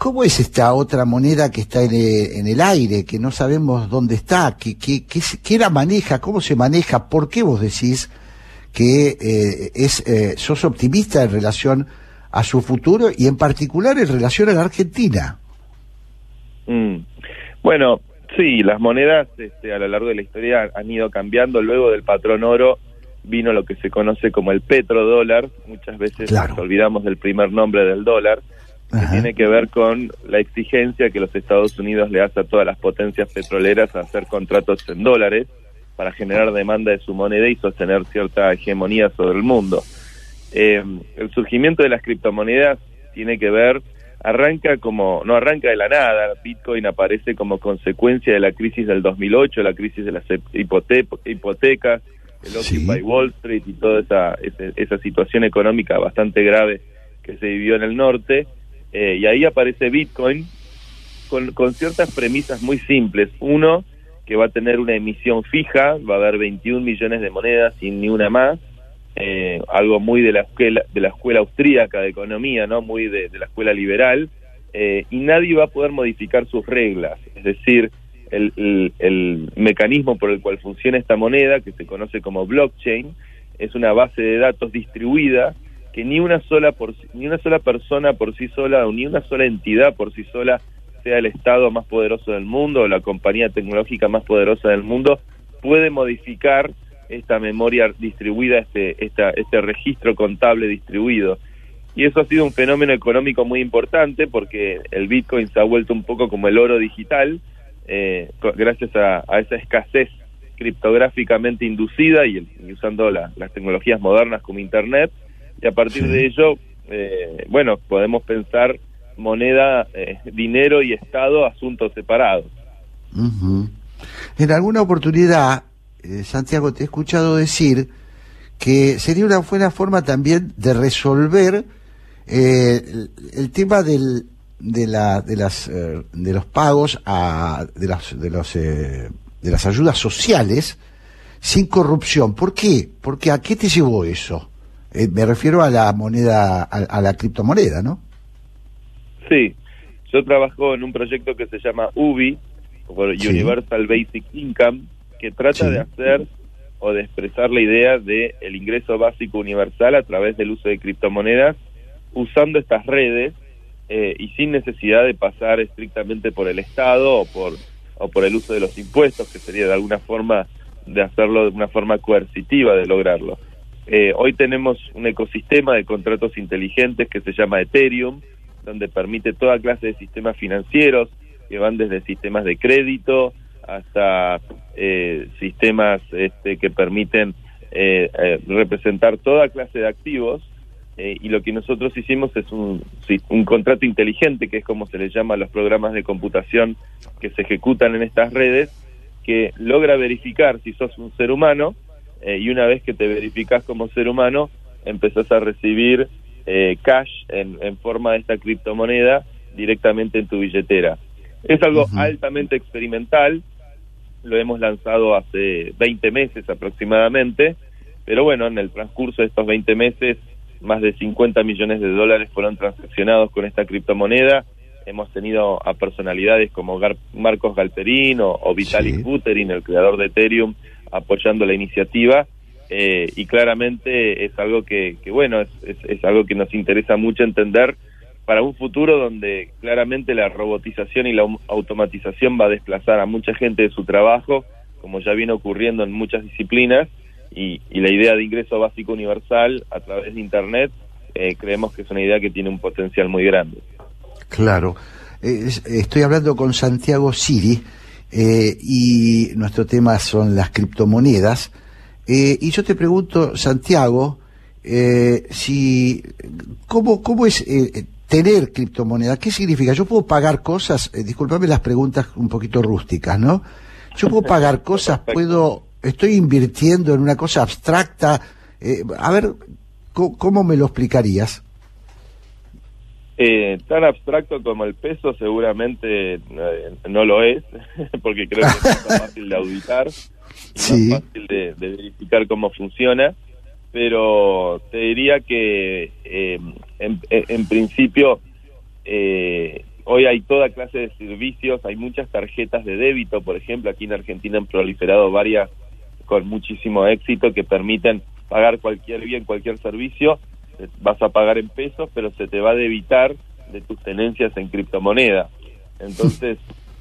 Eh, ¿Cómo es esta otra moneda que está en el, aire, que no sabemos dónde está, que, que, la maneja, cómo se maneja? ¿Por qué vos decís que eh, es, eh, sos optimista en relación a su futuro y en particular en relación a la Argentina? Mm. Bueno, sí, las monedas este, a lo largo de la historia han ido cambiando. Luego del patrón oro vino lo que se conoce como el petrodólar. Muchas veces nos olvidamos del primer nombre del dólar que tiene que ver con la exigencia que los Estados Unidos le hace a todas las potencias petroleras a hacer contratos en dólares para generar demanda de su moneda y sostener cierta hegemonía sobre el mundo. Eh, el surgimiento de las criptomonedas tiene que ver, arranca como, no arranca de la nada, Bitcoin aparece como consecuencia de la crisis del 2008, la crisis de las hipotecas, el Occupy Wall Street y toda esa, esa situación económica bastante grave que se vivió en el norte eh, y ahí aparece Bitcoin con, con, ciertas premisas muy simples. Uno, que va a tener una emisión fija, va a haber 21 millones de monedas sin ni una más, eh, algo muy de la escuela de la escuela austríaca de economía, no, muy de, la escuela liberal, eh, y nadie va a poder modificar sus reglas, es decir, el, el, el mecanismo por el cual funciona esta moneda, que se conoce como blockchain, es una base de datos distribuida que ni una sola por ni una sola persona por sí sola o ni una sola entidad por sí sola sea el estado más poderoso del mundo o la compañía tecnológica más poderosa del mundo puede modificar esta memoria distribuida este esta, este registro contable distribuido. Y eso ha sido un fenómeno económico muy importante porque el Bitcoin se ha vuelto un poco como el oro digital eh, gracias a, a, esa escasez criptográficamente inducida y, y usando la, las tecnologías modernas como Internet y a partir de ello, eh, bueno, podemos pensar moneda, eh, dinero y Estado asuntos separados. Uh -huh. En alguna oportunidad, eh, Santiago, te he escuchado decir que sería una buena forma también de resolver el, el, tema del, de, la, de, las, de los pagos a, de, las, de, los, de las ayudas sociales sin corrupción. ¿Por qué? Porque ¿a qué te llevó eso? Eh, me refiero a la moneda, a, a, la criptomoneda, ¿no? Sí, yo trabajo en un proyecto que se llama UBI, por sí. Universal Basic Income, que trata sí. de hacer o de expresar la idea de el ingreso básico universal a través del uso de criptomonedas, usando estas redes eh, y sin necesidad de pasar estrictamente por el Estado o por, o por el uso de los impuestos, que sería de alguna forma de hacerlo de una forma coercitiva de lograrlo. Eh, hoy tenemos un ecosistema de contratos inteligentes que se llama Ethereum, donde permite toda clase de sistemas financieros que van desde sistemas de crédito hasta eh, sistemas este, que permiten eh, eh representar toda clase de activos. Eh, y lo que nosotros hicimos es un, un contrato inteligente, que es como se le llama a los programas de computación que se ejecutan en estas redes, que logra verificar si sos un ser humano eh, y una vez que te verificas como ser humano, empezás a recibir eh, cash en, en, forma de esta criptomoneda directamente en tu billetera. Es algo uh -huh. altamente experimental, lo hemos lanzado hace 20 meses aproximadamente, pero bueno, en el transcurso de estos 20 meses, más de 50 millones de dólares fueron transaccionados con esta criptomoneda. Hemos tenido a personalidades como Gar Marcos Galperín o, o Vitalik sí. Buterin, el creador de Ethereum, apoyando la iniciativa eh, y claramente es algo que, bueno, es, es, algo que nos interesa mucho entender para un futuro donde claramente la robotización y la automatización va a desplazar a mucha gente de su trabajo, como ya viene ocurriendo en muchas disciplinas, y, y la idea de ingreso básico universal a través de Internet eh, creemos que es una idea que tiene un potencial muy grande. Claro. Estoy hablando con Santiago Siri, eh, y nuestro tema son las criptomonedas. Eh, y yo te pregunto, Santiago, eh, si cómo, cómo es eh, tener criptomonedas, ¿qué significa? Yo puedo pagar cosas, eh, discúlpame las preguntas un poquito rústicas, ¿no? Yo puedo pagar cosas, puedo, estoy invirtiendo en una cosa abstracta. Eh, a ver, ¿cómo me lo explicarías? Eh, tan abstracto como el peso seguramente eh, no lo es, porque creo que es más fácil de auditar, sí. más fácil de, de, verificar cómo funciona, pero te diría que eh, en, en, principio eh, hoy hay toda clase de servicios, hay muchas tarjetas de débito, por ejemplo, aquí en Argentina han proliferado varias con muchísimo éxito que permiten pagar cualquier bien, cualquier servicio vas a pagar en pesos, pero se te va a debitar de tus tenencias en criptomoneda. Entonces,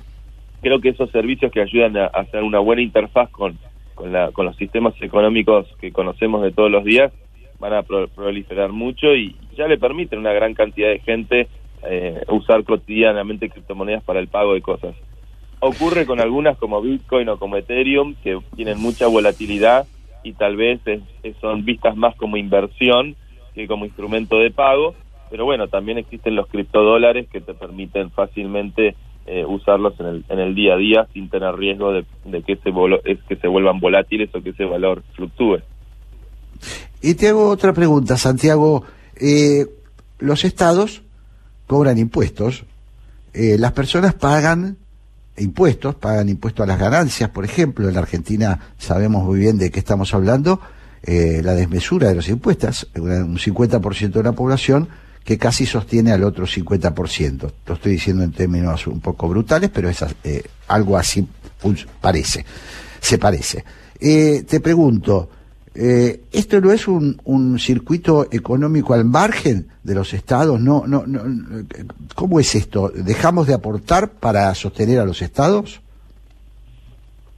creo que esos servicios que ayudan a hacer una buena interfaz con, con, la, con los sistemas económicos que conocemos de todos los días van a pro proliferar mucho y ya le permiten a una gran cantidad de gente eh, usar cotidianamente criptomonedas para el pago de cosas. Ocurre con algunas como Bitcoin o como Ethereum que tienen mucha volatilidad y tal vez es, son vistas más como inversión que como instrumento de pago, pero bueno, también existen los criptodólares que te permiten fácilmente eh, usarlos en el, en el día a día sin tener riesgo de, que, se es que se vuelvan volátiles o que ese valor fluctúe. Y te hago otra pregunta, Santiago. Eh, los estados cobran impuestos, eh, las personas pagan impuestos, pagan impuestos a las ganancias, por ejemplo. En la Argentina sabemos muy bien de qué estamos hablando, eh, la desmesura de los impuestos, un 50% de la población que casi sostiene al otro 50%. Lo estoy diciendo en términos un poco brutales, pero es eh, algo así parece, se parece. Eh, te pregunto, ¿esto no es un, un, circuito económico al margen de los estados? No, no, no, ¿Cómo es esto? ¿Dejamos de aportar para sostener a los estados?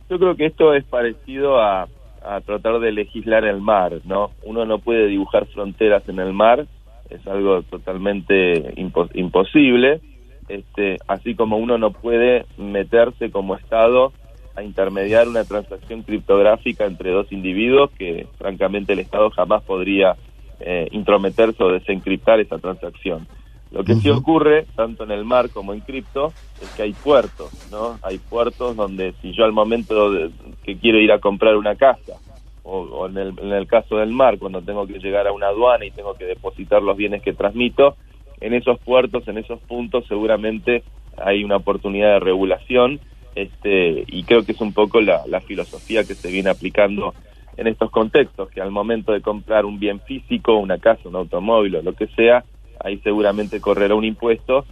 Yo creo que esto es parecido a, a tratar de legislar el mar, ¿no? Uno no puede dibujar fronteras en el mar, es algo totalmente imposible, este, así como uno no puede meterse como Estado a intermediar una transacción criptográfica entre dos individuos que francamente el Estado jamás podría eh, intrometerse o desencriptar esa transacción. Lo que sí ocurre, tanto en el mar como en cripto, es que hay puertos, ¿no? Hay puertos donde si yo al momento de, que quiero ir a comprar una casa, o, en, el, en el caso del mar, cuando tengo que llegar a una aduana y tengo que depositar los bienes que transmito, en esos puertos, en esos puntos, seguramente hay una oportunidad de regulación este, y creo que es un poco la, filosofía que se viene aplicando en estos contextos, que al momento de comprar un bien físico, una casa, un automóvil o lo que sea, ahí seguramente correrá un impuesto,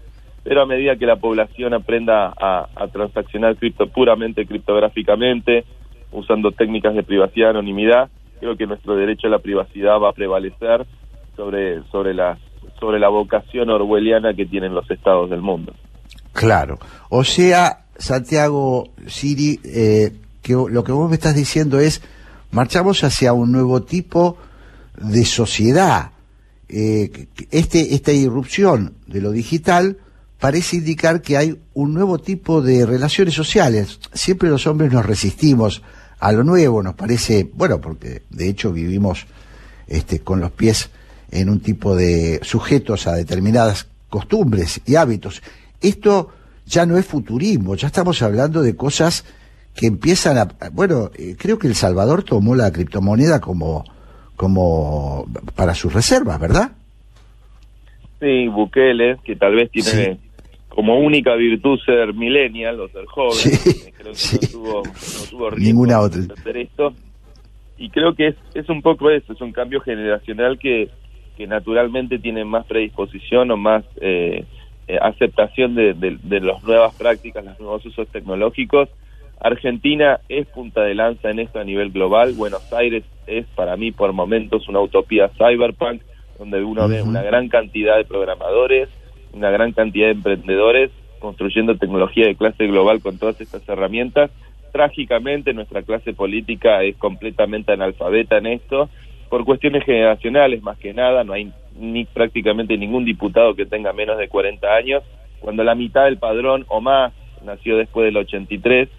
pero a medida que la población aprenda a, transaccionar cripto puramente criptográficamente, usando técnicas de privacidad anonimidad, creo que nuestro derecho a la privacidad va a prevalecer sobre, sobre, la, sobre la vocación orwelliana que tienen los estados del mundo. Claro. O sea, Santiago, Siri, eh, que lo que vos me estás diciendo es, marchamos hacia un nuevo tipo de sociedad. Eh, este, esta irrupción de lo digital parece indicar que hay un nuevo tipo de relaciones sociales. Siempre los hombres nos resistimos a lo nuevo, nos parece, bueno, porque de hecho vivimos este, con los pies en un tipo de sujetos a determinadas costumbres y hábitos. Esto ya no es futurismo, ya estamos hablando de cosas que empiezan a... Bueno, eh, creo que El Salvador tomó la criptomoneda como, como para sus reservas, ¿verdad? Sí, Bukele, que tal vez tiene como única virtud ser millennial o ser joven, creo que no tuvo, ninguna otra. esto. Y creo que es, es un poco eso, es un cambio generacional que, que naturalmente tiene más predisposición o más... Eh, eh, aceptación de, de, las nuevas prácticas, los nuevos usos tecnológicos. Argentina es punta de lanza en esto a nivel global. Buenos Aires es para mí por momentos una utopía cyberpunk, donde uno ve una gran cantidad de programadores, una gran cantidad de emprendedores construyendo tecnología de clase global con todas estas herramientas. Trágicamente nuestra clase política es completamente analfabeta en esto, por cuestiones generacionales más que nada, no hay ni prácticamente ningún diputado que tenga menos de 40 años, cuando la mitad del padrón o más nació después del 83,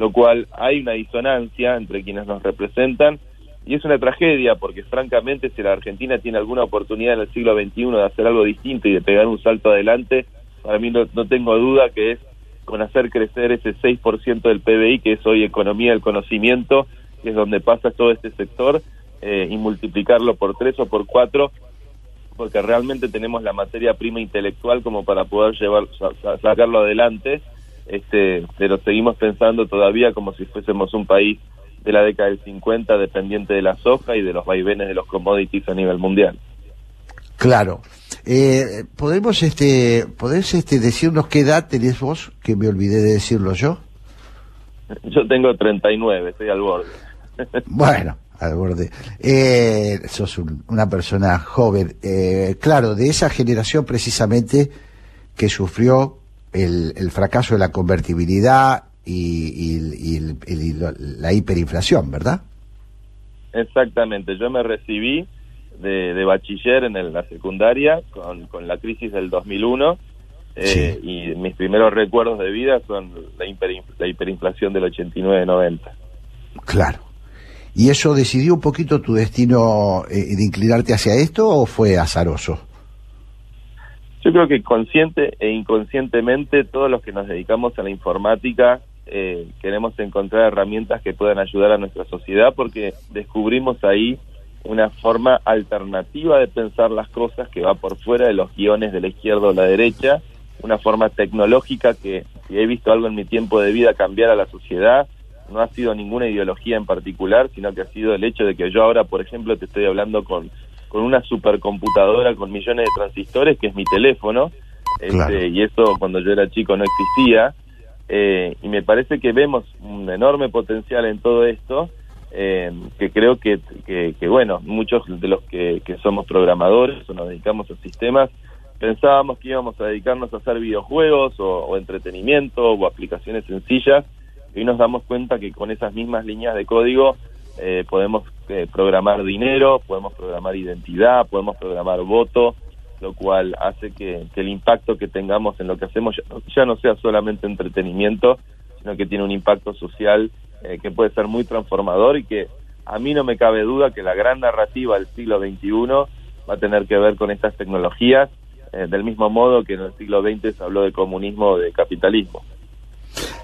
lo cual hay una disonancia entre quienes nos representan y es una tragedia porque francamente si la Argentina tiene alguna oportunidad en el siglo XXI de hacer algo distinto y de pegar un salto adelante, para mí no, tengo duda que es con hacer crecer ese 6% del PBI que es hoy economía del conocimiento, que es donde pasa todo este sector, eh, y multiplicarlo por tres o por cuatro porque realmente tenemos la materia prima intelectual como para poder llevar sacarlo adelante este pero seguimos pensando todavía como si fuésemos un país de la década del 50 dependiente de la soja y de los vaivenes de los commodities a nivel mundial. Claro. Eh, podemos este podés este decirnos qué edad tenés vos que me olvidé de decirlo yo. Yo tengo 39 estoy al borde. Bueno al borde. Eh, sos una persona joven, eh, claro, de esa generación precisamente que sufrió el, el fracaso de la convertibilidad y, la hiperinflación, ¿verdad? Exactamente, yo me recibí de, bachiller en la secundaria con, con, la crisis del 2001 eh, y mis primeros recuerdos de vida son la, la hiperinflación del 89-90. Claro. ¿Y eso decidió un poquito tu destino eh, de inclinarte hacia esto o fue azaroso? Yo creo que consciente e inconscientemente todos los que nos dedicamos a la informática eh, queremos encontrar herramientas que puedan ayudar a nuestra sociedad porque descubrimos ahí una forma alternativa de pensar las cosas que va por fuera de los guiones de la izquierda o la derecha una forma tecnológica que si he visto algo en mi tiempo de vida cambiar a la sociedad, no ha sido ninguna ideología en particular, sino que ha sido el hecho de que yo ahora, por ejemplo, te estoy hablando con, con una supercomputadora con millones de transistores, que es mi teléfono, este, y eso cuando yo era chico no existía, eh, y me parece que vemos un enorme potencial en todo esto, eh, que creo que, que, bueno, muchos de los que, que somos programadores o nos dedicamos a sistemas, pensábamos que íbamos a dedicarnos a hacer videojuegos o entretenimiento o aplicaciones sencillas, y nos damos cuenta que con esas mismas líneas de código eh, podemos eh, programar dinero, podemos programar identidad, podemos programar voto, lo cual hace que, el impacto que tengamos en lo que hacemos ya, no sea solamente entretenimiento, sino que tiene un impacto social eh, que puede ser muy transformador y que a mí no me cabe duda que la gran narrativa del siglo XXI va a tener que ver con estas tecnologías, del mismo modo que en el siglo XX se habló de comunismo o de capitalismo.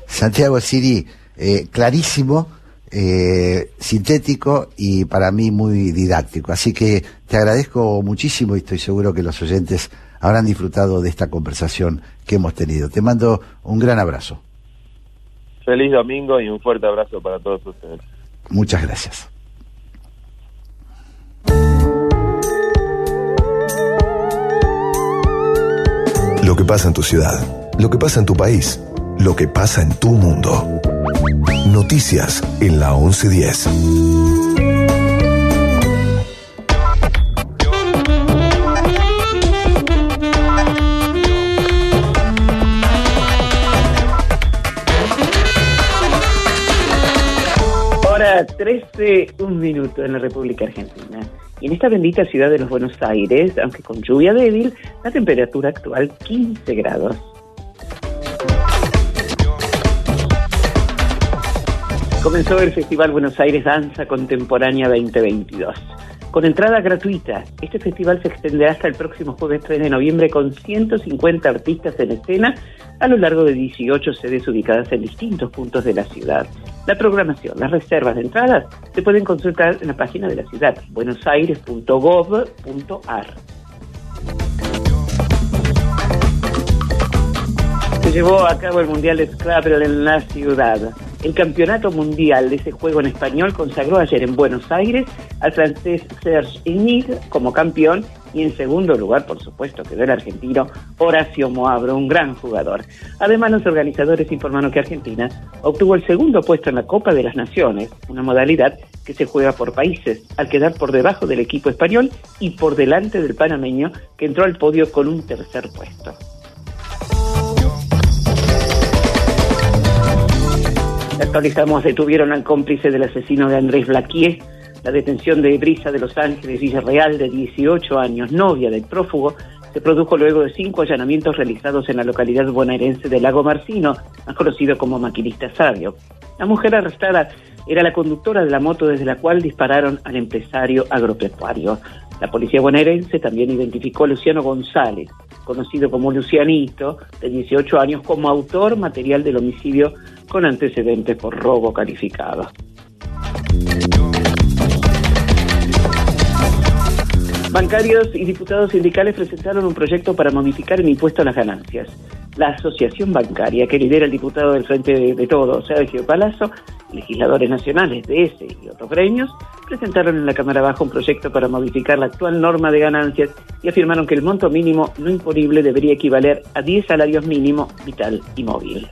Santiago Siri, eh, clarísimo, eh, sintético y para mí muy didáctico. Así que te agradezco muchísimo y estoy seguro que los oyentes habrán disfrutado de esta conversación que hemos tenido. Te mando un gran abrazo. Feliz domingo y un fuerte abrazo para todos ustedes. Muchas gracias. Lo que pasa en tu ciudad, lo que pasa en tu país lo que pasa en tu mundo. Noticias en la 1110. Hora 13, un minuto en la República Argentina. Y en esta bendita ciudad de los Buenos Aires, aunque con lluvia débil, la temperatura actual 15 grados. Comenzó el Festival Buenos Aires Danza Contemporánea 2022. Con entrada gratuita, este festival se extenderá hasta el próximo jueves 3 de noviembre con 150 artistas en escena a lo largo de 18 sedes ubicadas en distintos puntos de la ciudad. La programación, las reservas de entradas se pueden consultar en la página de la ciudad, buenosaires.gov.ar. Se llevó a cabo el Mundial de Scrabble en la ciudad. El campeonato mundial de ese juego en español consagró ayer en Buenos Aires al francés Serge Enig como campeón y en segundo lugar, por supuesto, quedó el argentino Horacio Moabro, un gran jugador. Además, los organizadores informaron que Argentina obtuvo el segundo puesto en la Copa de las Naciones, una modalidad que se juega por países, al quedar por debajo del equipo español y por delante del panameño, que entró al podio con un tercer puesto. Actualizamos, detuvieron al cómplice del asesino de Andrés Blaquier. La detención de Brisa de Los Ángeles Villarreal, de 18 años, novia del prófugo, se produjo luego de cinco allanamientos realizados en la localidad bonaerense de Lago Marcino, más conocido como Maquinista Sabio. La mujer arrestada era la conductora de la moto desde la cual dispararon al empresario agropecuario. La policía bonaerense también identificó a Luciano González, conocido como Lucianito, de 18 años, como autor material del homicidio con antecedentes por robo calificado. Bancarios y diputados sindicales presentaron un proyecto para modificar el impuesto a las ganancias. La asociación bancaria que lidera el diputado del Frente de, Todos, Sergio Palazzo, legisladores nacionales de ese y otros gremios, presentaron en la Cámara Baja un proyecto para modificar la actual norma de ganancias y afirmaron que el monto mínimo no imponible debería equivaler a 10 salarios mínimo vital y móvil.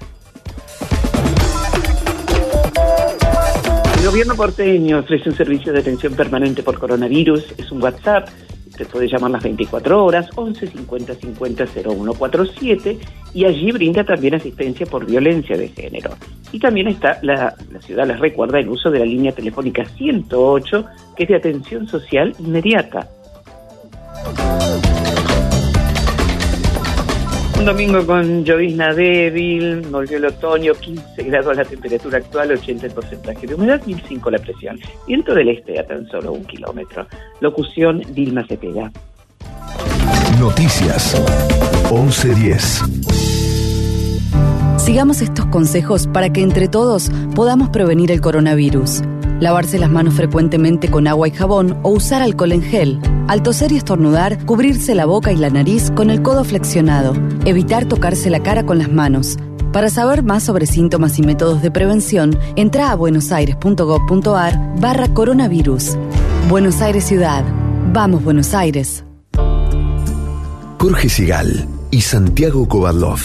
El gobierno porteño ofrece un servicio de atención permanente por coronavirus. Es un WhatsApp. Usted puede llamar las 24 horas, 11 50 50 0147, y allí brinda también asistencia por violencia de género. Y también está, la, la ciudad les recuerda el uso de la línea telefónica 108, que es de atención social inmediata. Un domingo con llovizna débil, volvió el otoño, 15 grados la temperatura actual, 80 el porcentaje de humedad, 1005 la presión. Viento del este a tan solo un kilómetro. Locución Dilma Cepeda. Noticias 1110. Sigamos estos consejos para que entre todos podamos prevenir el coronavirus. Lavarse las manos frecuentemente con agua y jabón o usar alcohol en gel. Al toser y estornudar, cubrirse la boca y la nariz con el codo flexionado. Evitar tocarse la cara con las manos. Para saber más sobre síntomas y métodos de prevención, entra a buenosaires.gov.ar barra coronavirus. Buenos Aires Ciudad. Vamos Buenos Aires. Jorge Sigal y Santiago Kovadlov.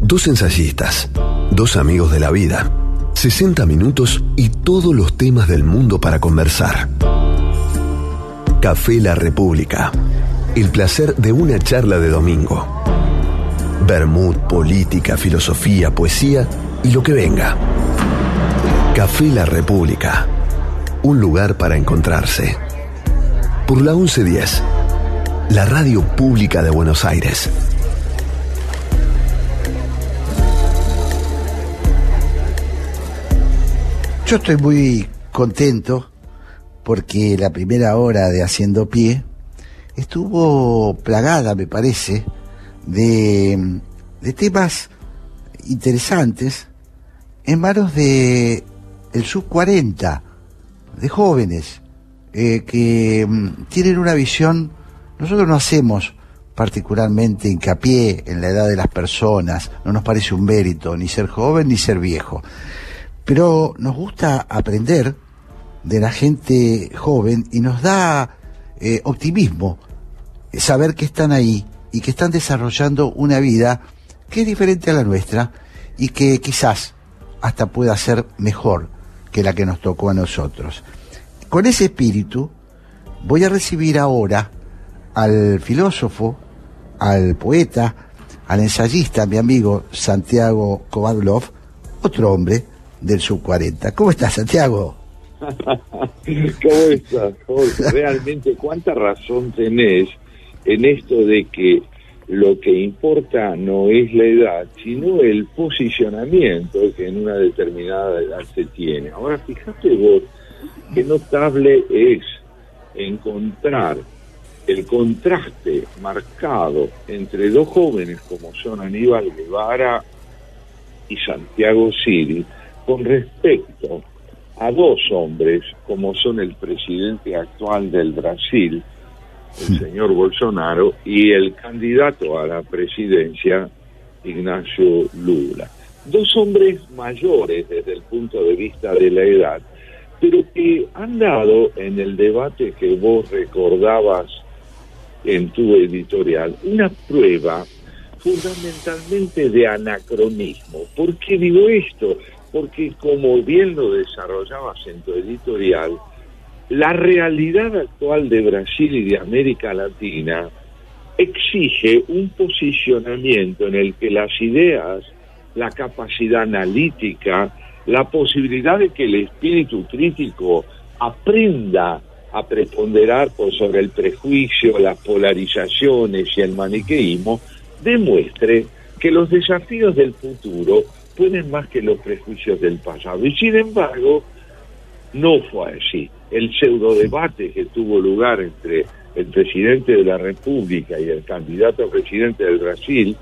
Dos ensayistas, dos amigos de la vida. 60 minutos y todos los temas del mundo para conversar. Café La República. El placer de una charla de domingo. Bermud, política, filosofía, poesía y lo que venga. Café La República. Un lugar para encontrarse. Por la 1110. La radio pública de Buenos Aires. Yo estoy muy contento porque la primera hora de Haciendo Pie estuvo plagada, me parece, de, temas interesantes en manos de el sub 40, de jóvenes eh, que mm, tienen una visión. Nosotros no hacemos particularmente hincapié en la edad de las personas, no nos parece un mérito ni ser joven ni ser viejo. Pero nos gusta aprender de la gente joven y nos da eh, optimismo saber que están ahí y que están desarrollando una vida que es diferente a la nuestra y que quizás hasta pueda ser mejor que la que nos tocó a nosotros. Con ese espíritu voy a recibir ahora al filósofo, al poeta, al ensayista, mi amigo Santiago Kovadlov, otro hombre del sub 40. ¿Cómo estás, Santiago? ¿Cómo estás, Jorge? Realmente, ¿cuánta razón tenés en esto de que lo que importa no es la edad, sino el posicionamiento que en una determinada edad se tiene? Ahora, fíjate vos qué notable es encontrar el contraste marcado entre dos jóvenes como son Aníbal Guevara y Santiago Siri, con respecto a dos hombres como son el presidente actual del Brasil, el señor Bolsonaro, y el candidato a la presidencia, Ignacio Lula. Dos hombres mayores desde el punto de vista de la edad, pero que han dado en el debate que vos recordabas en tu editorial una prueba fundamentalmente de anacronismo. ¿Por qué digo esto? Porque como bien lo desarrollabas en tu editorial, la realidad actual de Brasil y de América Latina exige un posicionamiento en el que las ideas, la capacidad analítica, la posibilidad de que el espíritu crítico aprenda a preponderar por sobre el prejuicio, las polarizaciones y el maniqueísmo, demuestre que los desafíos del futuro pueden más que los prejuicios del pasado. Y sin embargo, no fue así. El pseudo debate que tuvo lugar entre el presidente de la República y el candidato a presidente del Brasil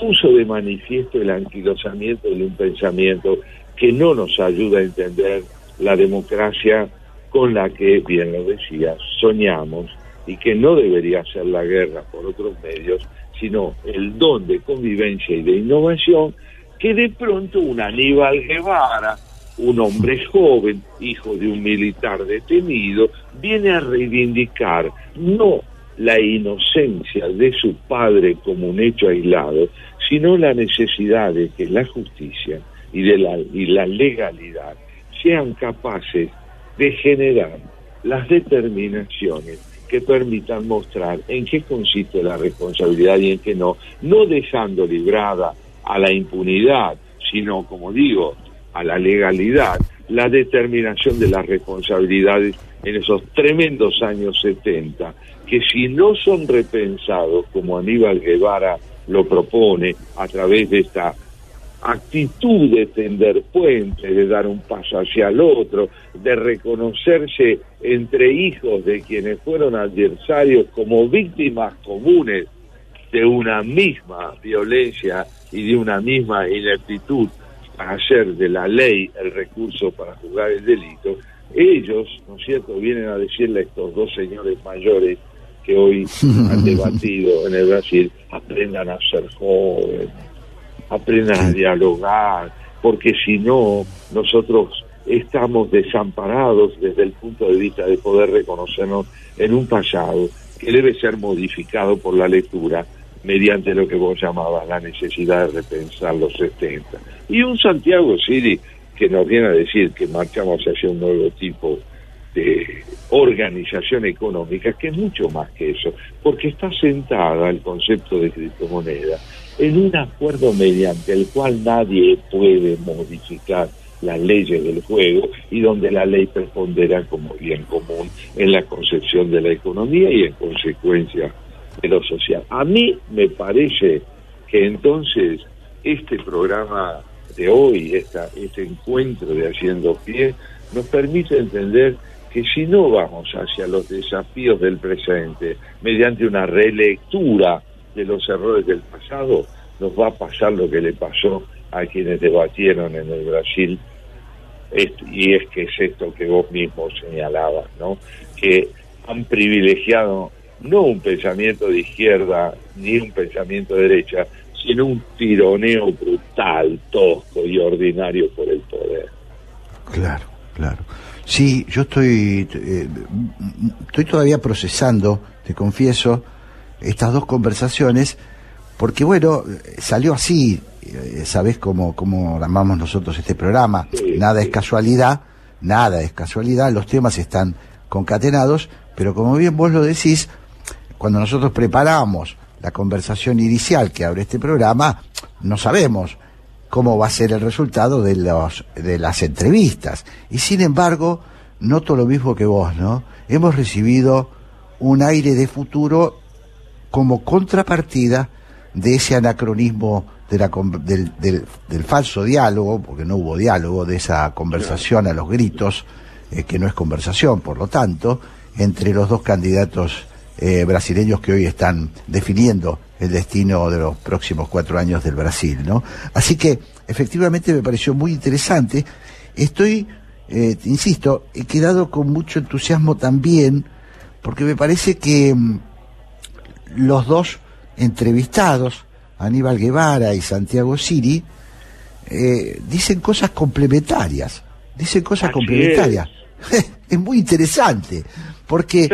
puso de manifiesto el anquilosamiento de un pensamiento que no nos ayuda a entender la democracia con la que, bien lo decías, soñamos y que no debería ser la guerra por otros medios, sino el don de convivencia y de innovación que de pronto un Aníbal Guevara, un hombre joven, hijo de un militar detenido, viene a reivindicar no la inocencia de su padre como un hecho aislado, sino la necesidad de que la justicia y, de la, y la legalidad sean capaces de generar las determinaciones que permitan mostrar en qué consiste la responsabilidad y en qué no, no dejando librada a la impunidad, sino, como digo, a la legalidad, la determinación de las responsabilidades en esos tremendos años 70, que si no son repensados, como Aníbal Guevara lo propone a través de esta actitud de tender puentes, de dar un paso hacia el otro, de reconocerse entre hijos de quienes fueron adversarios como víctimas comunes de una misma violencia y de una misma ineptitud para hacer de la ley el recurso para juzgar el delito, ellos, ¿no es cierto?, vienen a decirle a estos dos señores mayores que hoy han debatido en el Brasil, aprendan a ser jóvenes, aprendan a dialogar, porque si no, nosotros estamos desamparados desde el punto de vista de poder reconocernos en un pasado que debe ser modificado por la lectura mediante lo que vos llamabas la necesidad de repensar los 70. Y un Santiago Siri que nos viene a decir que marchamos hacia un nuevo tipo de organización económica, que es mucho más que eso, porque está sentada el concepto de criptomoneda en un acuerdo mediante el cual nadie puede modificar las leyes del juego y donde la ley prepondera como bien común en la concepción de la economía y en consecuencia de lo social. A mí me parece que entonces este programa de hoy, esta, este encuentro de Haciendo Pie, nos permite entender que si no vamos hacia los desafíos del presente mediante una relectura de los errores del pasado, nos va a pasar lo que le pasó a quienes debatieron en el Brasil, y es que es esto que vos mismo señalabas, ¿no? Que han privilegiado no un pensamiento de izquierda ni un pensamiento de derecha, sino un tironeo brutal, tosco y ordinario por el poder. Claro, claro. Sí, yo estoy, eh, estoy todavía procesando, te confieso, estas dos conversaciones, porque bueno, salió así, eh, sabes cómo, cómo llamamos nosotros este programa, nada es casualidad, nada es casualidad, los temas están concatenados, pero como bien vos lo decís, cuando nosotros preparamos la conversación inicial que abre este programa, no sabemos cómo va a ser el resultado de, las entrevistas. Y sin embargo, noto lo mismo que vos, ¿no? Hemos recibido un aire de futuro como contrapartida de ese anacronismo del, falso diálogo, porque no hubo diálogo, de esa conversación a los gritos, eh, que no es conversación, por lo tanto, entre los dos candidatos eh, brasileños que hoy están definiendo el destino de los próximos cuatro años del Brasil, ¿no? Así que efectivamente me pareció muy interesante. Estoy, eh, insisto, he quedado con mucho entusiasmo también, porque me parece que mm, los dos entrevistados, Aníbal Guevara y Santiago Siri, eh, dicen cosas complementarias, dicen cosas complementarias. Es. muy interesante, porque,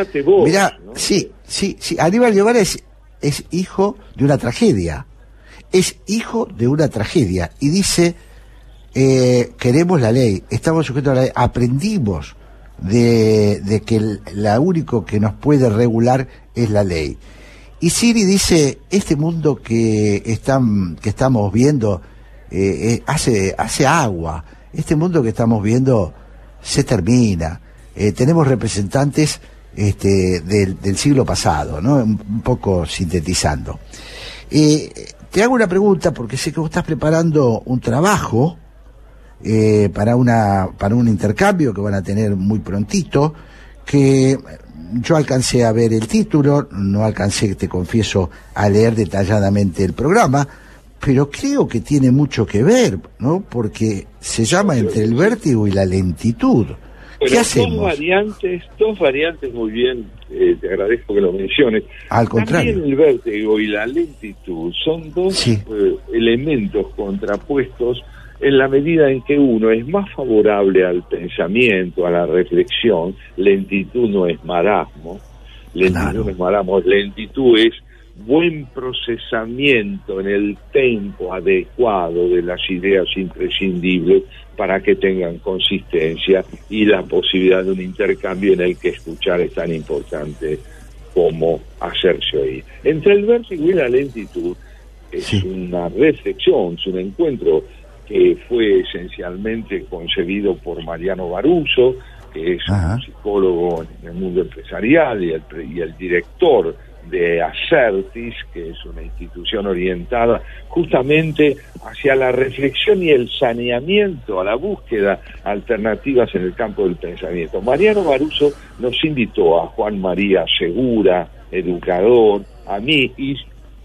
mira, sí, sí, sí, Aníbal Guevara es, es hijo de una tragedia, es hijo de una tragedia, y dice, eh, queremos la ley, estamos sujetos a la ley, aprendimos de, de que la único que nos puede regular es la ley. Y Siri dice, este mundo que, están, que estamos viendo eh, eh, hace, hace agua, este mundo que estamos viendo se termina. Eh, tenemos representantes este, del, siglo pasado, ¿no? Un, poco sintetizando. te hago una pregunta porque sé que vos estás preparando un trabajo para, una, para un intercambio que van a tener muy prontito, que yo alcancé a ver el título, no alcancé, te confieso, a leer detalladamente el programa, pero creo que tiene mucho que ver, ¿no? Porque se llama entre el vértigo y la lentitud. ¿Qué hacemos? Dos variantes, dos variantes muy bien, eh, te agradezco que lo menciones. Al contrario. También el vértigo y la lentitud son dos eh, elementos contrapuestos en la medida en que uno es más favorable al pensamiento, a la reflexión, lentitud no es marasmo, lentitud no es marasmo, lentitud es buen procesamiento en el tiempo adecuado de las ideas imprescindibles para que tengan consistencia y la posibilidad de un intercambio en el que escuchar es tan importante como hacerse oír. Entre el vértigo y la lentitud es una reflexión, es un encuentro que fue esencialmente concebido por Mariano Baruso, que es un psicólogo en el mundo empresarial y el, y el director de Acertis, que es una institución orientada justamente hacia la reflexión y el saneamiento, a la búsqueda alternativas en el campo del pensamiento. Mariano Baruso nos invitó a Juan María Segura, educador, a mí y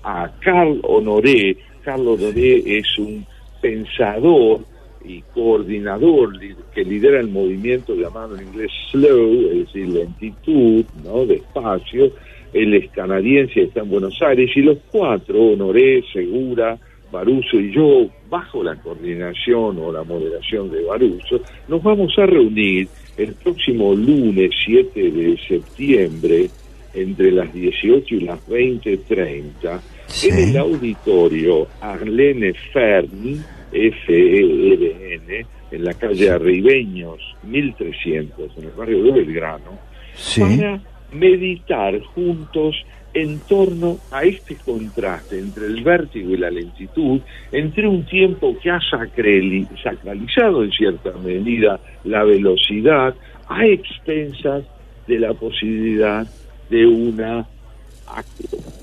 a Carl Honoré. Carl Honoré es un pensador y coordinador que lidera el movimiento llamado en inglés slow, es decir, lentitud, ¿no? despacio. Él es canadiense, está en Buenos Aires y los cuatro, Honoré, Segura, Baruso y yo, bajo la coordinación o la moderación de Baruso, nos vamos a reunir el próximo lunes 7 de septiembre entre las 18 y las 20.30 en el auditorio Arlene Fern, F-E-R-N, en la calle Arribeños 1300, en el barrio de Belgrano, para meditar juntos en torno a este contraste entre el vértigo y la lentitud, entre un tiempo que ha sacralizado en cierta medida la velocidad, a expensas de la posibilidad de una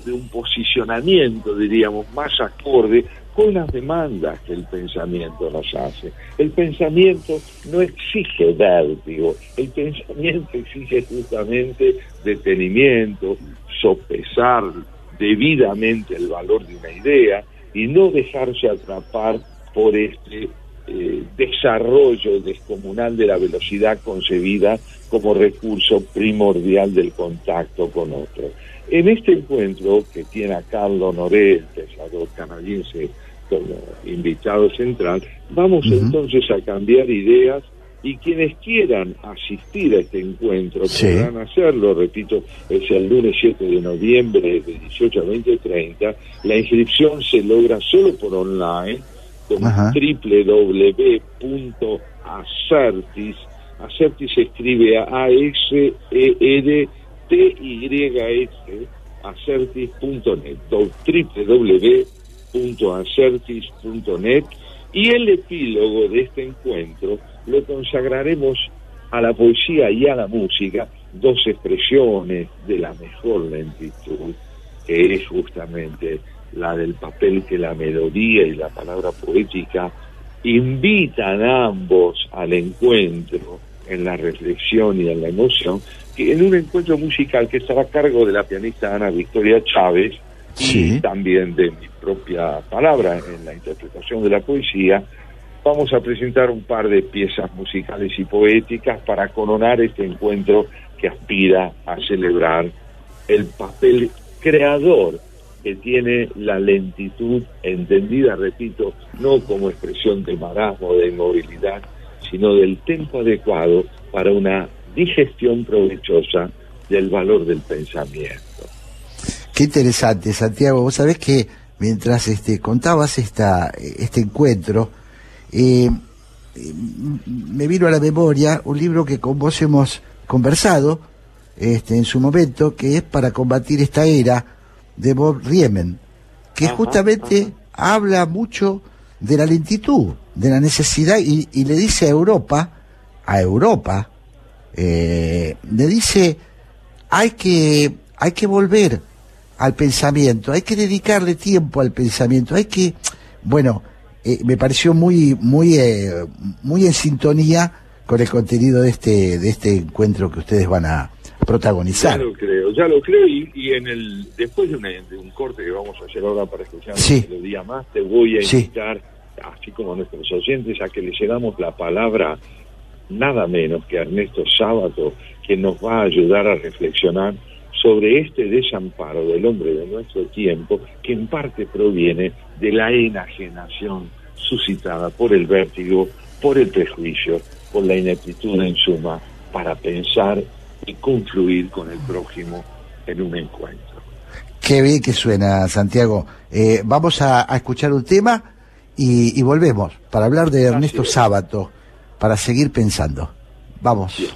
de un posicionamiento, diríamos, más acorde con las demandas que el pensamiento nos hace. El pensamiento no exige vértigo, el pensamiento exige justamente detenimiento, sopesar debidamente el valor de una idea y no dejarse atrapar por este eh, desarrollo descomunal de la velocidad concebida como recurso primordial del contacto con otro. En este encuentro, que tiene a Carlos Noré, el pensador canadiense, como invitado central, vamos entonces a cambiar ideas y quienes quieran asistir a este encuentro Sí. podrán hacerlo, repito, es el lunes 7 de noviembre de 18 a 20.30. La inscripción se logra solo por online con www.acertis, Acertis se escribe a E A-S-E-R-T-Y-S, acertis.net, do- www.acertis.net y el epílogo de este encuentro lo consagraremos a la poesía y a la música, dos expresiones de la mejor lentitud, que es justamente la del papel que la melodía y la palabra poética invitan a ambos al encuentro en la reflexión y en la emoción, en un encuentro musical que estará a cargo de la pianista Ana Victoria Chávez y también de mi propia palabra en la interpretación de la poesía, vamos a presentar un par de piezas musicales y poéticas para coronar este encuentro que aspira a celebrar el papel creador que tiene la lentitud entendida, repito, no como expresión de marasmo, de inmovilidad, sino del tiempo adecuado para una digestión provechosa del valor del pensamiento. Qué interesante, Santiago. Vos sabés que mientras este, contabas esta, este encuentro, eh, me vino a la memoria un libro que con vos hemos conversado este, en su momento, que es para combatir esta era de Bob Riemen, que justamente habla mucho de la lentitud, de la necesidad, y, y le dice a Europa, a Europa, eh, le dice, hay que, hay que volver al pensamiento, hay que dedicarle tiempo al pensamiento, hay que, bueno, eh, me pareció muy, muy, eh, muy en sintonía con el contenido de este, de este encuentro que ustedes van a protagonizar. Ya lo creo, ya lo creo y, y en el después de, una- de un corte que vamos a hacer ahora para escuchar Sí. día más, te voy a Sí. invitar, así como a nuestros oyentes, a que le llegamos la palabra nada menos que a Ernesto Sábato, que nos va a ayudar a reflexionar sobre este desamparo del hombre de nuestro tiempo, que en parte proviene de la enajenación suscitada por el vértigo, por el prejuicio, por la ineptitud en suma, para pensar y confluir con el prójimo en un encuentro. Qué bien que suena, Santiago. Eh, vamos a, a escuchar un tema y, y volvemos para hablar de Ernesto Sábato, para seguir pensando. Vamos.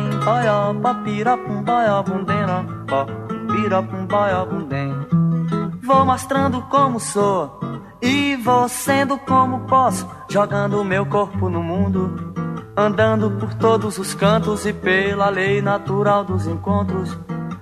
Tupirapó, bena pum baia pum tem, baia papira pum baia pum dena, pó, pira pum baia pum tem. Vou mostrando como sou e vou sendo como posso, jogando meu corpo no mundo, andando por todos os cantos e pela lei natural dos encontros.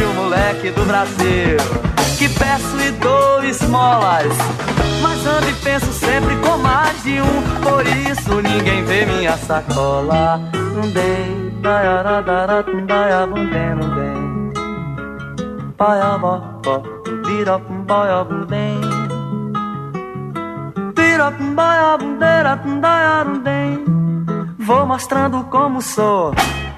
de um moleque do Brasil que peço e dou esmolas. Mas ando e penso sempre com mais de um, por isso ninguém vê minha sacola. Não dei, daiaradara, daia, não dei, não dei. Paia, bó, bó, vira, paia, não dei. Vira, paia, bundeira, daia, não dei. Vou mostrando como sou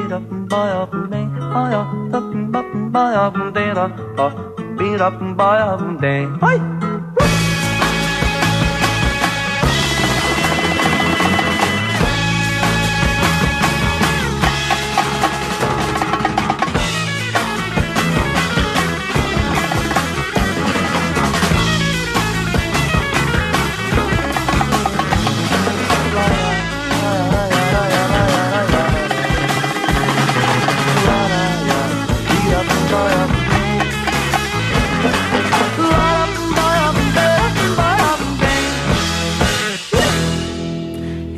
beat up and buy up and day, high up, up and up and buy up and day, up, beat up and buy up and day, high.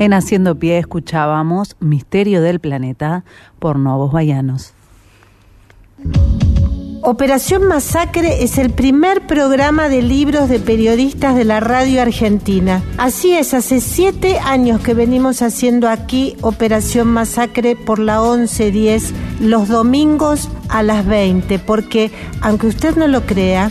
En Haciendo Pie escuchábamos Misterio del Planeta por Nuevos Bayanos. Operación Masacre es el primer programa de libros de periodistas de la radio argentina. Así es, hace siete años que venimos haciendo aquí Operación Masacre por la 1110 los domingos a las 20, porque aunque usted no lo crea,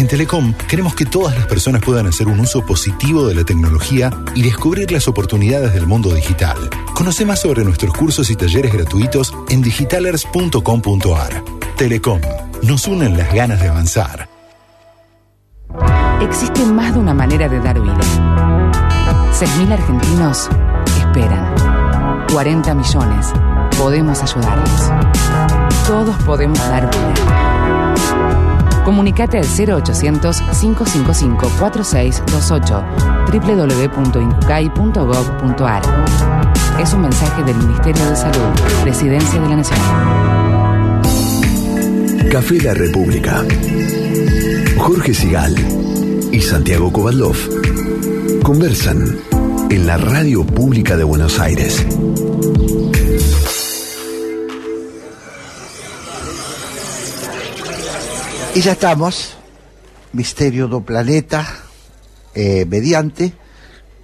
En Telecom queremos que todas las personas puedan hacer un uso positivo de la tecnología y descubrir las oportunidades del mundo digital. Conoce más sobre nuestros cursos y talleres gratuitos en digitalers.com.ar. Telecom, nos unen las ganas de avanzar. Existe más de una manera de dar vida. 6.000 argentinos esperan. 40 millones. Podemos ayudarlos. Todos podemos dar vida. Comunicate al 0800-555-4628 www.incucay.gov.ar. Es un mensaje del Ministerio de Salud, Presidencia de la Nación. Café La República. Jorge Sigal y Santiago Kovaldov conversan en la radio pública de Buenos Aires. Y ya estamos, Misterio do Planeta, eh, mediante.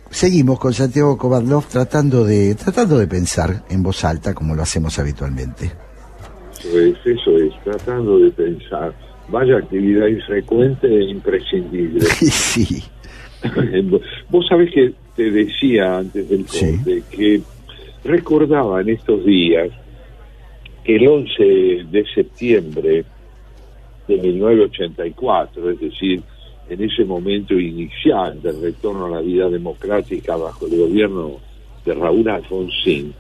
Seguimos con Santiago Kovadlov tratando de, tratando de pensar en voz alta como lo hacemos habitualmente. Eso es, eso es, tratando de pensar. Vaya actividad infrecuente e imprescindible. sí. Vos sabés que te decía antes del corte que recordaba en estos días que el 11 de septiembre de 1984, es decir, en ese momento inicial del retorno a la vida democrática bajo el gobierno de Raúl Alfonsín,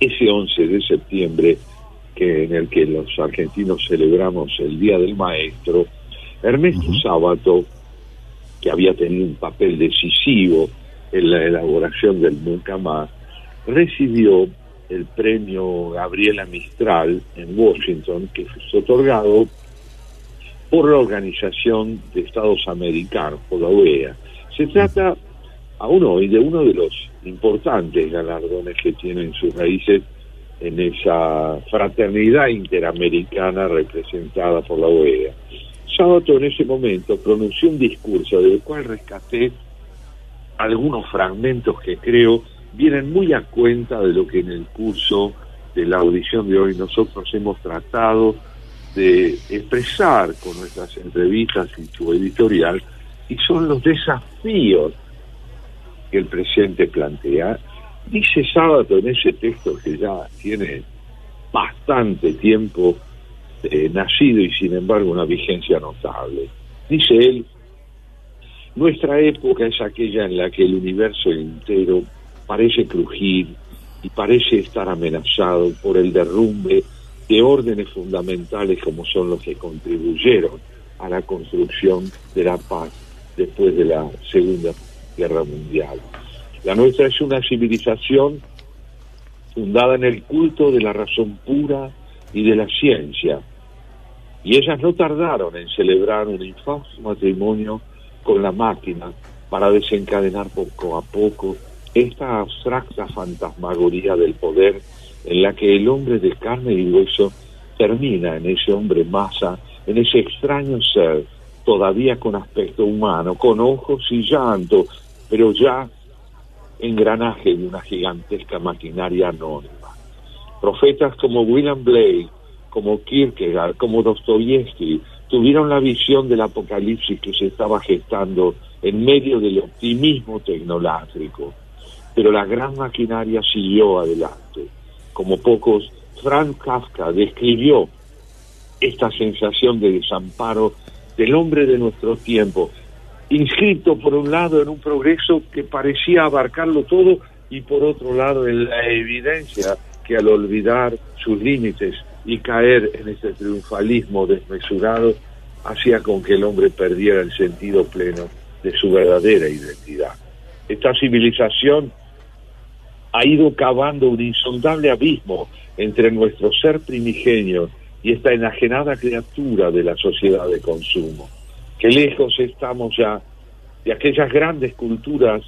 ese 11 de septiembre que en el que los argentinos celebramos el Día del Maestro, Ernesto Sábato, que había tenido un papel decisivo en la elaboración del Nunca Más, recibió el premio Gabriela Mistral en Washington, que fue otorgado por la Organización de Estados Americanos, por la OEA. Se trata aún hoy de uno de los importantes galardones que tienen sus raíces en esa fraternidad interamericana representada por la OEA. Sábato en ese momento pronunció un discurso del cual rescaté algunos fragmentos que creo vienen muy a cuenta de lo que en el curso de la audición de hoy nosotros hemos tratado de expresar con nuestras entrevistas y su editorial, y son los desafíos que el presidente plantea. Dice sábado en ese texto que ya tiene bastante tiempo eh, nacido y sin embargo una vigencia notable. Dice él, nuestra época es aquella en la que el universo entero parece crujir y parece estar amenazado por el derrumbe de órdenes fundamentales como son los que contribuyeron a la construcción de la paz después de la Segunda Guerra Mundial. La nuestra es una civilización fundada en el culto de la razón pura y de la ciencia. Y ellas no tardaron en celebrar un infausto matrimonio con la máquina para desencadenar poco a poco esta abstracta fantasmagoría del poder en la que el hombre de carne y hueso termina en ese hombre masa, en ese extraño ser, todavía con aspecto humano, con ojos y llanto, pero ya engranaje de una gigantesca maquinaria anónima. Profetas como William Blake, como Kierkegaard, como Dostoyevsky, tuvieron la visión del apocalipsis que se estaba gestando en medio del optimismo tecnológico. Pero la gran maquinaria siguió adelante como pocos, Franz Kafka describió esta sensación de desamparo del hombre de nuestro tiempo, inscrito por un lado en un progreso que parecía abarcarlo todo y por otro lado en la evidencia que al olvidar sus límites y caer en este triunfalismo desmesurado hacía con que el hombre perdiera el sentido pleno de su verdadera identidad. Esta civilización ha ido cavando un insondable abismo entre nuestro ser primigenio y esta enajenada criatura de la sociedad de consumo. Qué lejos estamos ya de aquellas grandes culturas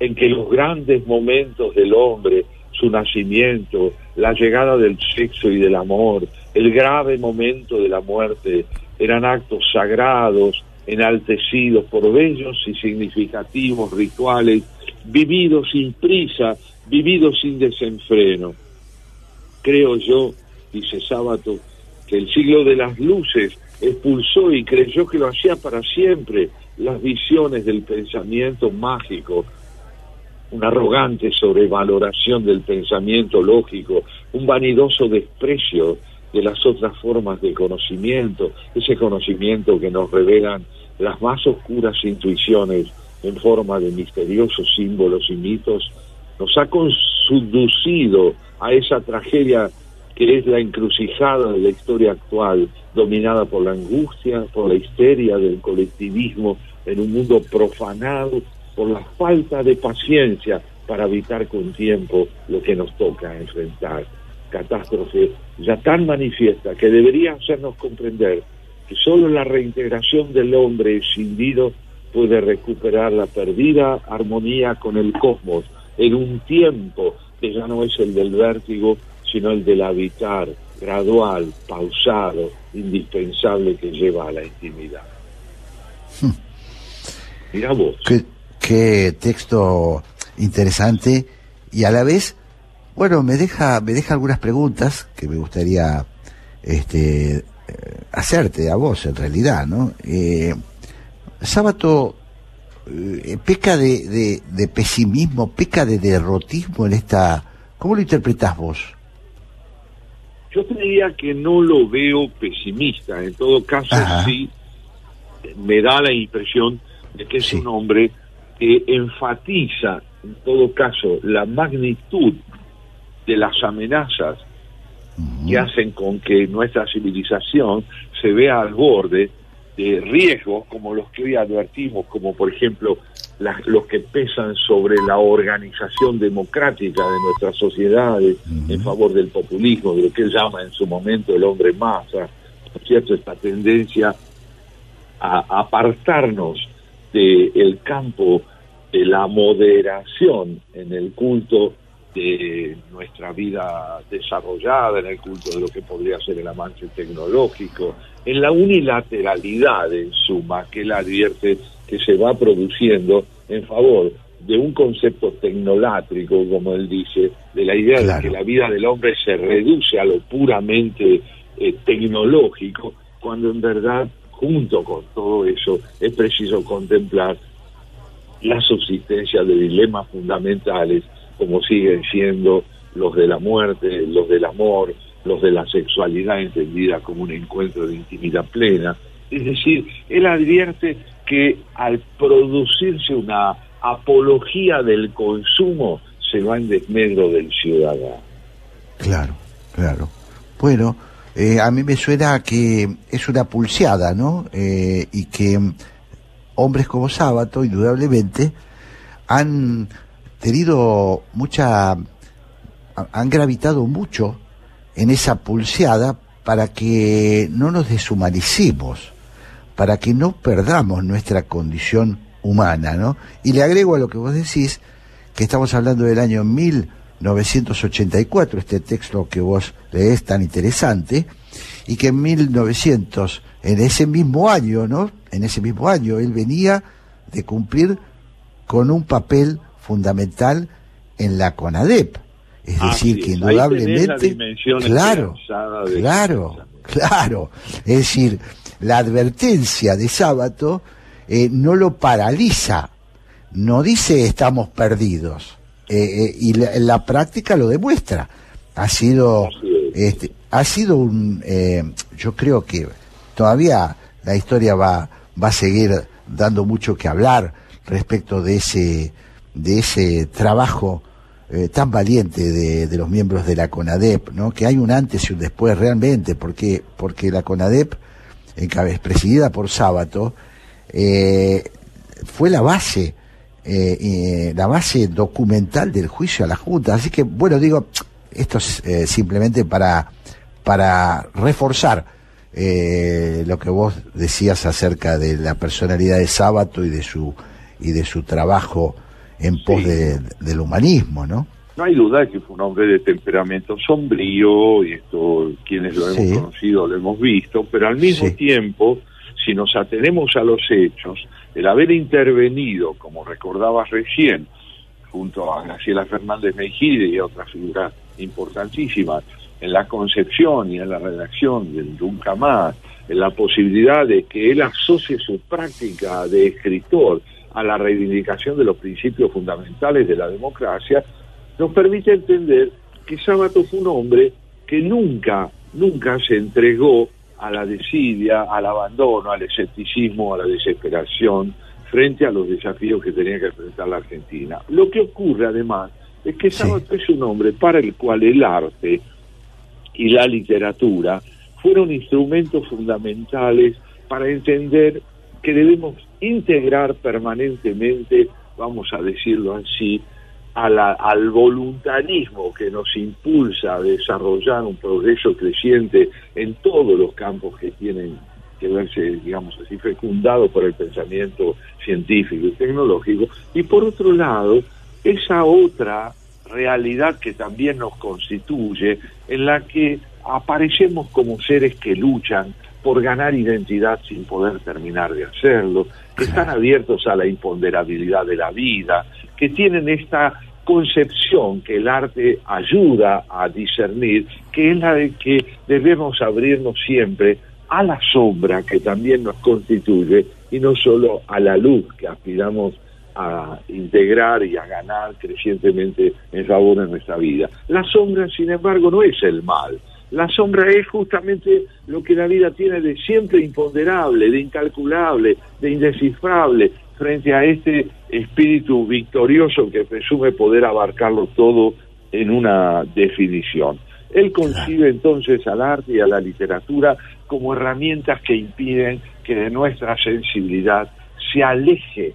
en que los grandes momentos del hombre, su nacimiento, la llegada del sexo y del amor, el grave momento de la muerte, eran actos sagrados, enaltecidos por bellos y significativos rituales, vividos sin prisa vivido sin desenfreno. Creo yo, dice Sábato, que el siglo de las luces expulsó y creyó que lo hacía para siempre las visiones del pensamiento mágico, una arrogante sobrevaloración del pensamiento lógico, un vanidoso desprecio de las otras formas de conocimiento, ese conocimiento que nos revelan las más oscuras intuiciones en forma de misteriosos símbolos y mitos nos ha conducido a esa tragedia que es la encrucijada de la historia actual, dominada por la angustia, por la histeria del colectivismo, en un mundo profanado por la falta de paciencia para evitar con tiempo lo que nos toca enfrentar. Catástrofe ya tan manifiesta que debería hacernos comprender que solo la reintegración del hombre escindido puede recuperar la perdida armonía con el cosmos en un tiempo que ya no es el del vértigo, sino el del habitar gradual, pausado, indispensable que lleva a la intimidad. Hmm. Mira vos. Qué, texto interesante y a la vez, bueno, me deja, me deja algunas preguntas que me gustaría este, eh, hacerte a vos en realidad, ¿no? Eh, Sábato eh, peca de, de, pesimismo, peca de derrotismo en esta ¿Cómo lo interpretás vos? Yo te diría que no lo veo pesimista, en todo caso Ajá. sí me da la impresión de que es un hombre que enfatiza, en todo caso, la magnitud de las amenazas que hacen con que nuestra civilización se vea al borde de riesgos como los que hoy advertimos, como por ejemplo las- los que pesan sobre la organización democrática de nuestras sociedades en favor del populismo, de lo que él llama en su momento el hombre masa, ¿no es cierto? Esta tendencia a apartarnos del campo de la moderación en el culto de nuestra vida desarrollada, en el culto de lo que podría ser el avance tecnológico, en la unilateralidad en suma que él advierte que se va produciendo en favor de un concepto tecnolátrico, como él dice, de la idea de que la vida del hombre se reduce a lo puramente eh, tecnológico, cuando en verdad, junto con todo eso, es preciso contemplar la subsistencia de dilemas fundamentales como siguen siendo los de la muerte, los del amor, los de la sexualidad entendida como un encuentro de intimidad plena. Es decir, él advierte que al producirse una apología del consumo se va en desmedro del ciudadano. Claro, claro. Bueno, eh, a mí me suena que es una pulseada, ¿no? Eh, y que hombres como Sábato, indudablemente, han tenido mucha, ha- han gravitado mucho en esa pulseada para que no nos deshumanicemos, para que no perdamos nuestra condición humana, ¿no? Y le agrego a lo que vos decís, que estamos hablando del año 1984, este texto que vos lees tan interesante, y que en 1900, en ese mismo año, ¿no? En ese mismo año, él venía de cumplir con un papel fundamental en la CONADEP. Es Así decir, que es. Indudablemente... Claro, de- claro, claro. Es decir, la advertencia de Sábato eh, no lo paraliza, no dice estamos perdidos. Eh, eh, y la, la práctica lo demuestra. Ha sido, este, ha sido un, eh, yo creo que todavía la historia va, va a seguir dando mucho que hablar respecto de ese, de ese trabajo eh, tan valiente de, los miembros de la CONADEP, ¿no? Que hay un antes y un después realmente, porque, porque la CONADEP, presidida por Sábato, eh, fue la base, eh, la base documental del juicio a la Junta. Así que, bueno, digo, esto es simplemente para, para reforzar lo que vos decías acerca de la personalidad de Sábato y de su, y de su trabajo en pos de- del humanismo, ¿no? No hay duda de que fue un hombre de temperamento sombrío, y esto quienes lo hemos Sí. conocido lo hemos visto, pero al mismo Sí. tiempo, si nos atenemos a los hechos, el haber intervenido, como recordabas recién, junto a Graciela Fernández Mejide y a otras figuras importantísimas, en la concepción y en la redacción del Nunca Más, en la posibilidad de que él asocie su práctica de escritor a la reivindicación de los principios fundamentales de la democracia, nos permite entender que Sábato fue un hombre que nunca, nunca se entregó a la desidia, al abandono, al escepticismo, a la desesperación frente a los desafíos que tenía que enfrentar la Argentina. Lo que ocurre además es que Sábato es un hombre para el cual el arte y la literatura fueron instrumentos fundamentales para entender que debemos integrar permanentemente, vamos a decirlo así, al voluntarismo que nos impulsa a desarrollar un progreso creciente en todos los campos que tienen que verse, digamos así, fecundado por el pensamiento científico y tecnológico, y por otro lado, esa otra realidad que también nos constituye, en la que aparecemos como seres que luchan por ganar identidad sin poder terminar de hacerlo, que están abiertos a la imponderabilidad de la vida, que tienen esta concepción que el arte ayuda a discernir, que es la de que debemos abrirnos siempre a la sombra que también nos constituye y no solo a la luz que aspiramos a integrar y a ganar crecientemente en favor de nuestra vida. La sombra, sin embargo, no es el mal. La sombra es justamente lo que la vida tiene de siempre imponderable, de incalculable, de indescifrable, frente a este espíritu victorioso que presume poder abarcarlo todo en una definición. Él concibe entonces al arte y a la literatura como herramientas que impiden que de nuestra sensibilidad se aleje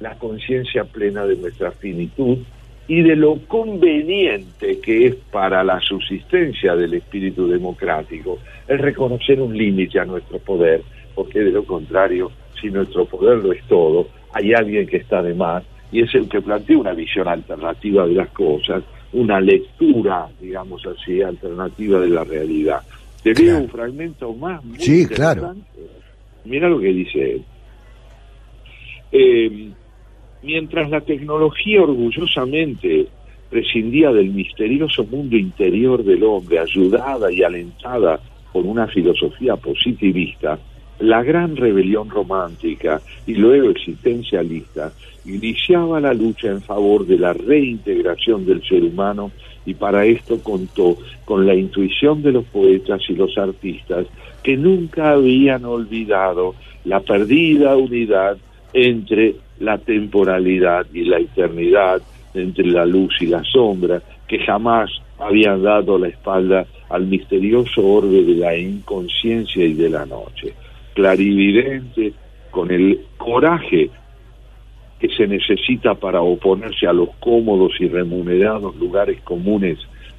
la conciencia plena de nuestra finitud y de lo conveniente que es para la subsistencia del espíritu democrático el reconocer un límite a nuestro poder, porque de lo contrario, si nuestro poder lo es todo, hay alguien que está de más y es el que plantea una visión alternativa de las cosas, una lectura, digamos así, alternativa de la realidad. Te veo un fragmento más muy Sí, claro. Mira lo que dice él. Eh, mientras la tecnología orgullosamente prescindía del misterioso mundo interior del hombre, ayudada y alentada por una filosofía positivista, la gran rebelión romántica y luego existencialista iniciaba la lucha en favor de la reintegración del ser humano y para esto contó con la intuición de los poetas y los artistas que nunca habían olvidado la perdida unidad entre la temporalidad y la eternidad, entre la luz y la sombra, que jamás habían dado la espalda al misterioso orbe de la inconsciencia y de la noche. Clarividente, con el coraje que se necesita para oponerse a los cómodos y remunerados lugares comunes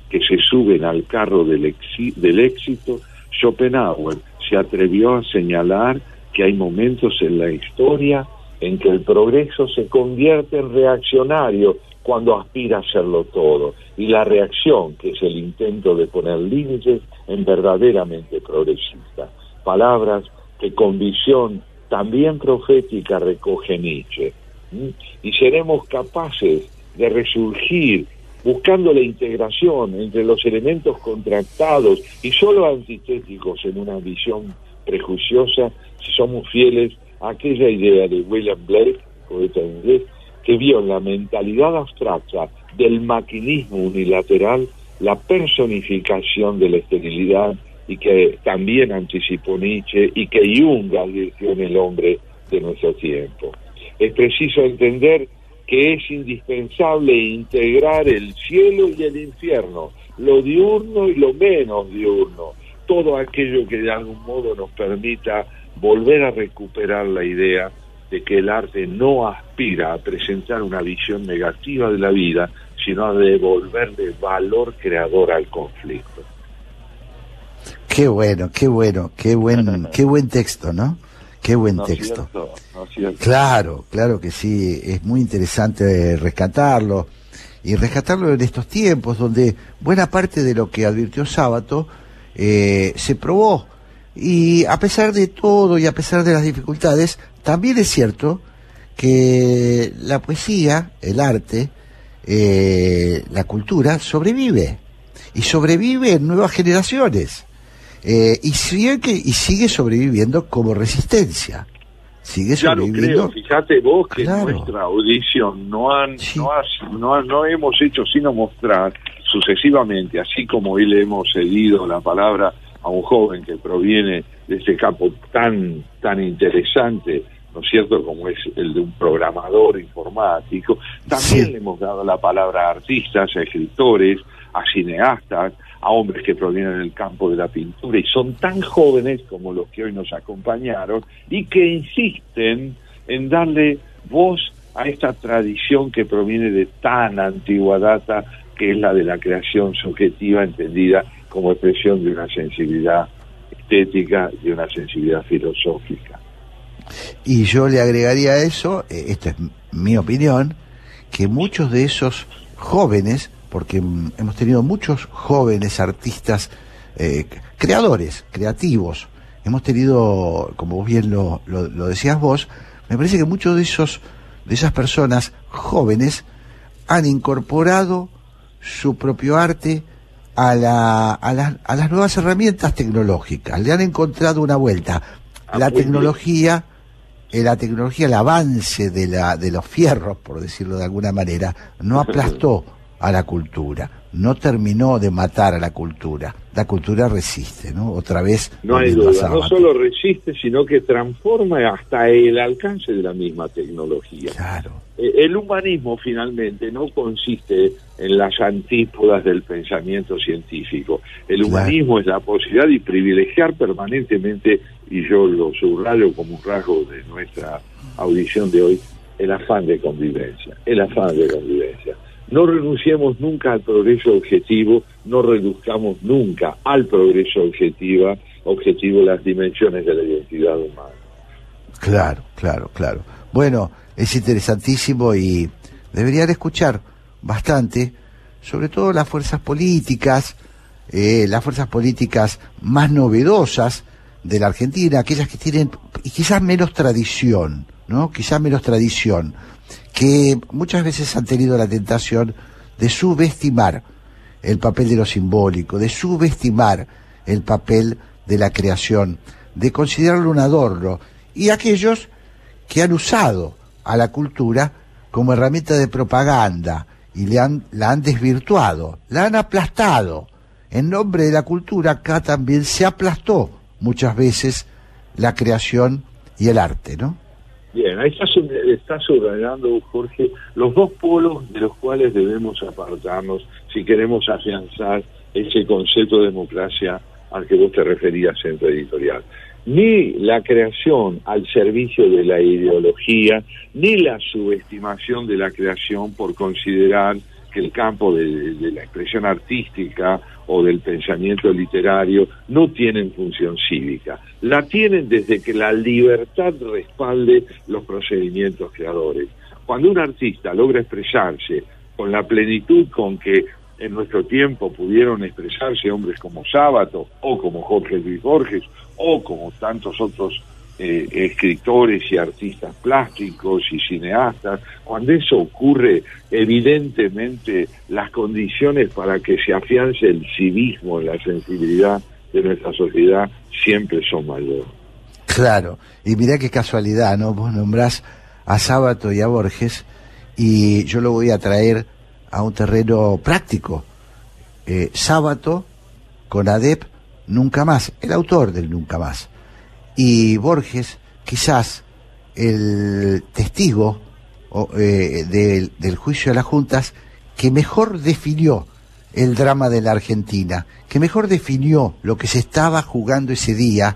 que se suben al carro del, del éxito, Schopenhauer se atrevió a señalar que hay momentos en la historia en que el progreso se convierte en reaccionario cuando aspira a hacerlo todo, y la reacción, que es el intento de poner límites, en verdaderamente progresista. Palabras que con visión también profética recoge Nietzsche. Y seremos capaces de resurgir buscando la integración entre los elementos contractados y solo antitéticos en una visión prejuiciosa si somos fieles aquella idea de William Blake, poeta inglés, que vio en la mentalidad abstracta del maquinismo unilateral la personificación de la esterilidad y que también anticipó Nietzsche y que Jung advirtió en el hombre de nuestro tiempo. Es preciso entender que es indispensable integrar el cielo y el infierno, lo diurno y lo menos diurno, todo aquello que de algún modo nos permita volver a recuperar la idea de que el arte no aspira a presentar una visión negativa de la vida, sino a devolverle valor creador al conflicto. Qué bueno, qué bueno, qué buen, qué buen texto, ¿no? Qué buen texto. claro, claro que sí, es muy interesante rescatarlo y rescatarlo en estos tiempos donde buena parte de lo que advirtió Sábato eh, se probó y a pesar de todo y a pesar de las dificultades, también es cierto que la poesía, el arte, eh, la cultura sobrevive. Y sobrevive en nuevas generaciones. Eh, y sigue y sigue sobreviviendo como resistencia. Sigue sobreviviendo creo, fíjate vos que nuestra audición no han, no, no hemos hecho sino mostrar sucesivamente así como hoy le hemos cedido la palabra a un joven que proviene de ese campo tan, tan interesante, ¿no es cierto?, como es el de un programador informático. También le hemos dado la palabra a artistas, a escritores, a cineastas, a hombres que provienen del campo de la pintura y son tan jóvenes como los que hoy nos acompañaron y que insisten en darle voz a esta tradición que proviene de tan antigua data que es la de la creación subjetiva entendida como expresión de una sensibilidad estética, y una sensibilidad filosófica. Y yo le agregaría a eso, eh, esta es mi opinión, que muchos de esos jóvenes, porque hemos tenido muchos jóvenes artistas, eh, creadores, creativos, hemos tenido, como bien lo, lo, lo, decías vos, me parece que muchos de esos, de esas personas jóvenes han incorporado su propio arte, a, la, a, a las nuevas herramientas tecnológicas, le han encontrado una vuelta. la tecnología eh, la tecnología, el avance de, la, de los fierros, por decirlo de alguna manera, no aplastó a la cultura, no terminó de matar a la cultura. La cultura resiste, ¿no? Otra vez. No hay duda, no solo resiste, sino que transforma hasta el alcance de la misma tecnología. Claro. Eh, El humanismo finalmente no consiste en las antípodas del pensamiento científico. El humanismo es la posibilidad de privilegiar permanentemente, y yo lo subrayo como un rasgo de nuestra audición de hoy, el afán de convivencia, el afán de convivencia. No renunciemos nunca al progreso objetivo, no reduzcamos nunca al progreso objetiva, objetivo las dimensiones de la identidad humana. Claro, claro, claro. Bueno, es interesantísimo y deberían escuchar bastante, sobre todo las fuerzas políticas, eh, las fuerzas políticas más novedosas de la Argentina, aquellas que tienen y quizás menos tradición, ¿no? Quizás menos tradición, que muchas veces han tenido la tentación de subestimar el papel de lo simbólico, de subestimar el papel de la creación, de considerarlo un adorno, y aquellos que han usado a la cultura como herramienta de propaganda y le han, la han desvirtuado, la han aplastado. En nombre de la cultura acá también se aplastó muchas veces la creación y el arte, ¿no? Bien, ahí está, está subrayando, Jorge, los dos polos de los cuales debemos apartarnos si queremos afianzar ese concepto de democracia al que vos te referías en tu editorial. Ni la creación al servicio de la ideología, ni la subestimación de la creación por considerar que el campo de, la expresión artística o del pensamiento literario no tienen función cívica. La tienen desde que la libertad respalde los procedimientos creadores. Cuando un artista logra expresarse con la plenitud con que en nuestro tiempo pudieron expresarse hombres como Sábato o como Jorge Luis Borges o como tantos otros eh, escritores y artistas plásticos y cineastas, cuando eso ocurre, evidentemente las condiciones para que se afiance el civismo, la sensibilidad de nuestra sociedad siempre son mayores. Claro, y mirá qué casualidad, ¿no? Vos nombrás a Sábato y a Borges y yo lo voy a traer a un terreno práctico. Eh, Sábato con Adep Nunca Más, el autor del Nunca Más. Y Borges, quizás el testigo eh, del, del juicio de las juntas que mejor definió el drama de la Argentina, que mejor definió lo que se estaba jugando ese día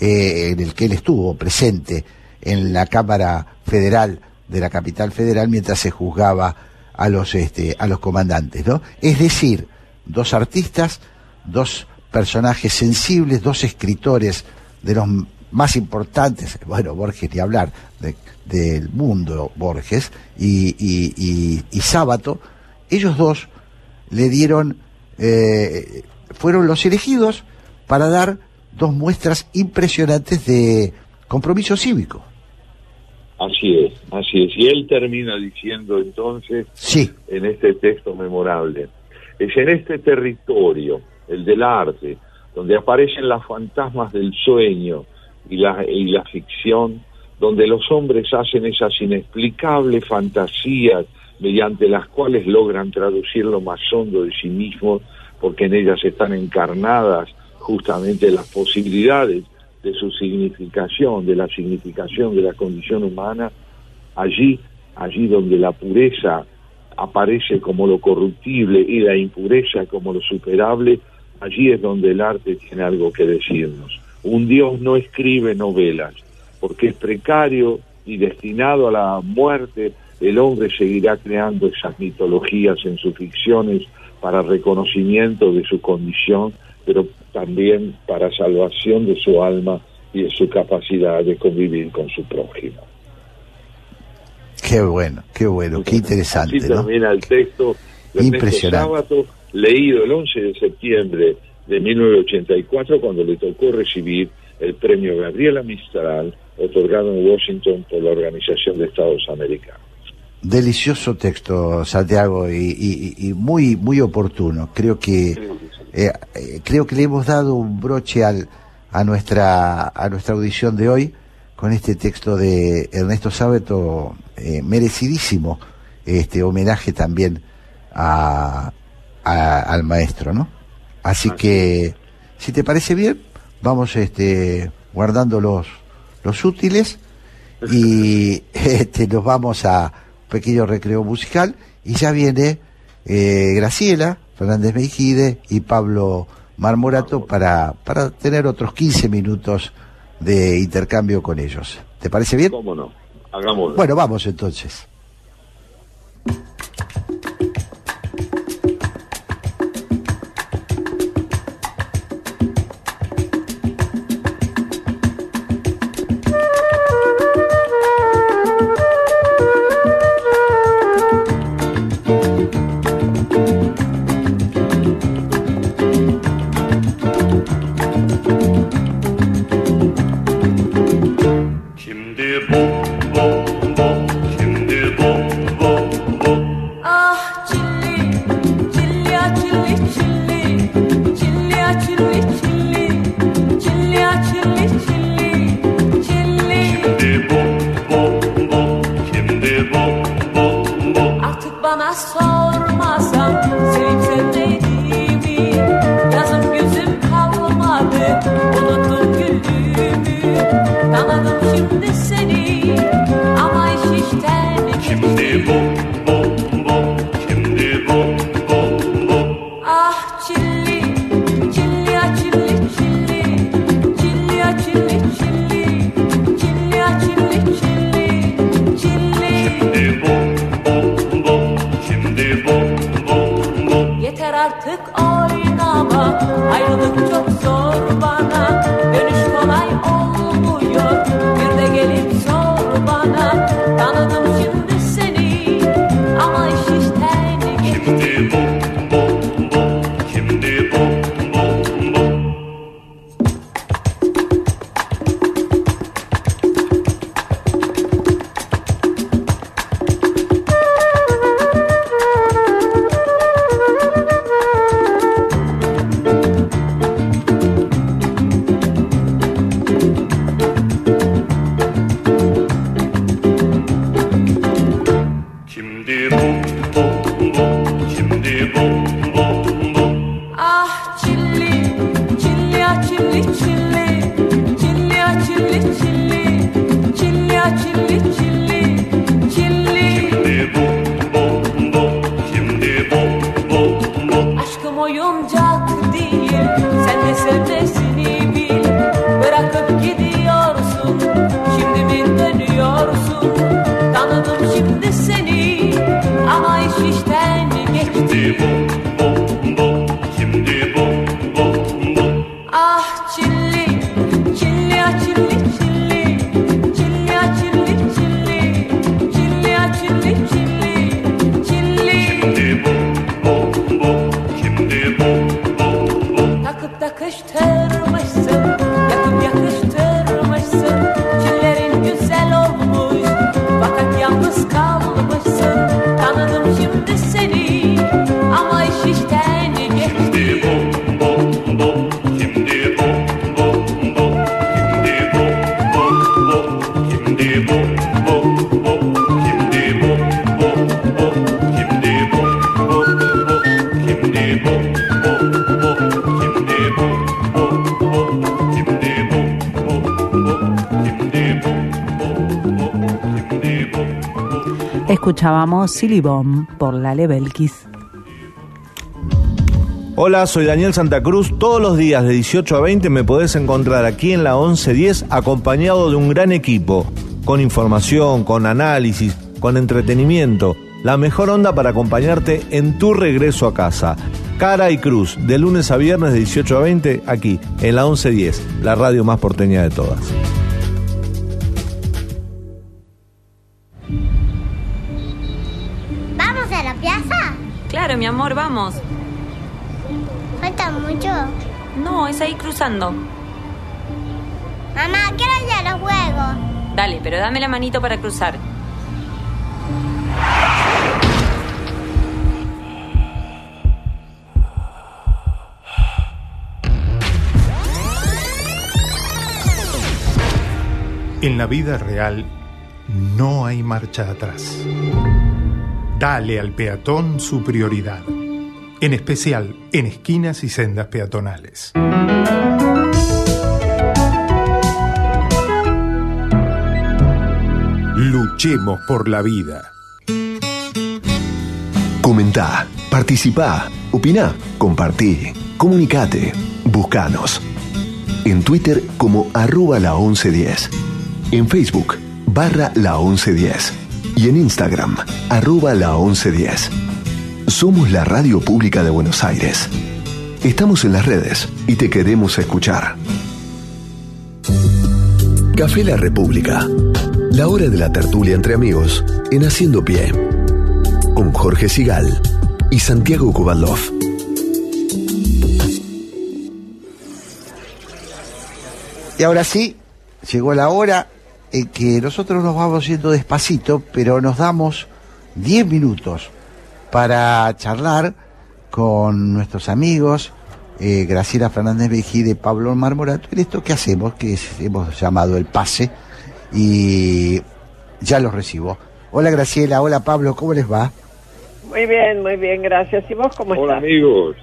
eh, en el que él estuvo presente en la Cámara Federal de la capital federal mientras se juzgaba a los este a los comandantes, ¿no? Es decir, dos artistas, dos personajes sensibles, dos escritores de los más importantes, bueno, Borges ni hablar, de- del mundo Borges y, y, y, y Sábato, ellos dos le dieron, eh, fueron los elegidos para dar dos muestras impresionantes de compromiso cívico. Así es, así es. Y él termina diciendo entonces, Sí. en este texto memorable, es en este territorio, el del arte, donde aparecen las fantasmas del sueño y la, y la ficción, donde los hombres hacen esas inexplicables fantasías mediante las cuales logran traducir lo más hondo de sí mismos, porque en ellas están encarnadas justamente las posibilidades de su significación, de la significación de la condición humana, allí, allí donde la pureza aparece como lo corruptible y la impureza como lo superable, allí es donde el arte tiene algo que decirnos. Un Dios no escribe novelas, porque es precario y destinado a la muerte, el hombre seguirá creando esas mitologías en sus ficciones para reconocimiento de su condición, pero también para salvación de su alma y de su capacidad de convivir con su prójimo. Qué bueno, qué bueno, qué interesante, Así ¿no? termina el texto Impresionante. Leído el 11 de septiembre de 1984, cuando le tocó recibir el premio Gabriela Mistral, otorgado en Washington por la Organización de Estados Americanos. Delicioso texto, Santiago, y, y- y muy muy oportuno. Creo que eh, eh, creo que le hemos dado un broche al, a nuestra a nuestra audición de hoy con este texto de Ernesto Sábeto, eh, merecidísimo este homenaje también a, a- al maestro, ¿no? Así que, si te parece bien, vamos este, guardando los, los útiles y este, nos vamos a un pequeño recreo musical y ya viene eh, Graciela Fernández Meijide y Pablo Marmorato para, para tener otros 15 minutos de intercambio con ellos. ¿Te parece bien? ¿Cómo no? Hagámoslo. Bueno, vamos entonces. Escuchábamos Silly Bomb por Lale Belkis. Hola, soy Daniel Santa Cruz. Todos los días de 18 a 20 me podés encontrar aquí en la 1110 acompañado de un gran equipo, con información, con análisis, con entretenimiento. La mejor onda para acompañarte en tu regreso a casa. Cara y Cruz, de lunes a viernes de 18 a 20, aquí, en la 1110, la radio más porteña de todas. Vamos. ¿Falta mucho? No, es ahí cruzando. Mamá, quiero ir a los juegos. Dale, pero dame la manito para cruzar. En la vida real no hay marcha atrás. Dale al peatón su prioridad, en especial en esquinas y sendas peatonales. Luchemos por la vida. Comentá, participá, opina, compartí, comunicate, buscanos. En Twitter como arroba la 1110. En Facebook barra la 1110. Y en Instagram arroba la 1110. Somos la radio pública de Buenos Aires. Estamos en las redes y te queremos escuchar. Café La República. La hora de la tertulia entre amigos en Haciendo Pie. Con Jorge Sigal y Santiago Kubalov. Y ahora sí, llegó la hora en que nosotros nos vamos yendo despacito, pero nos damos 10 minutos para charlar con nuestros amigos, eh, Graciela Fernández Mejide y Pablo Marmorato, en esto que hacemos, que es- hemos llamado el pase, y ya los recibo. Hola Graciela, hola Pablo, ¿cómo les va? Muy bien, muy bien, gracias. ¿Y vos cómo Hola estás? amigos,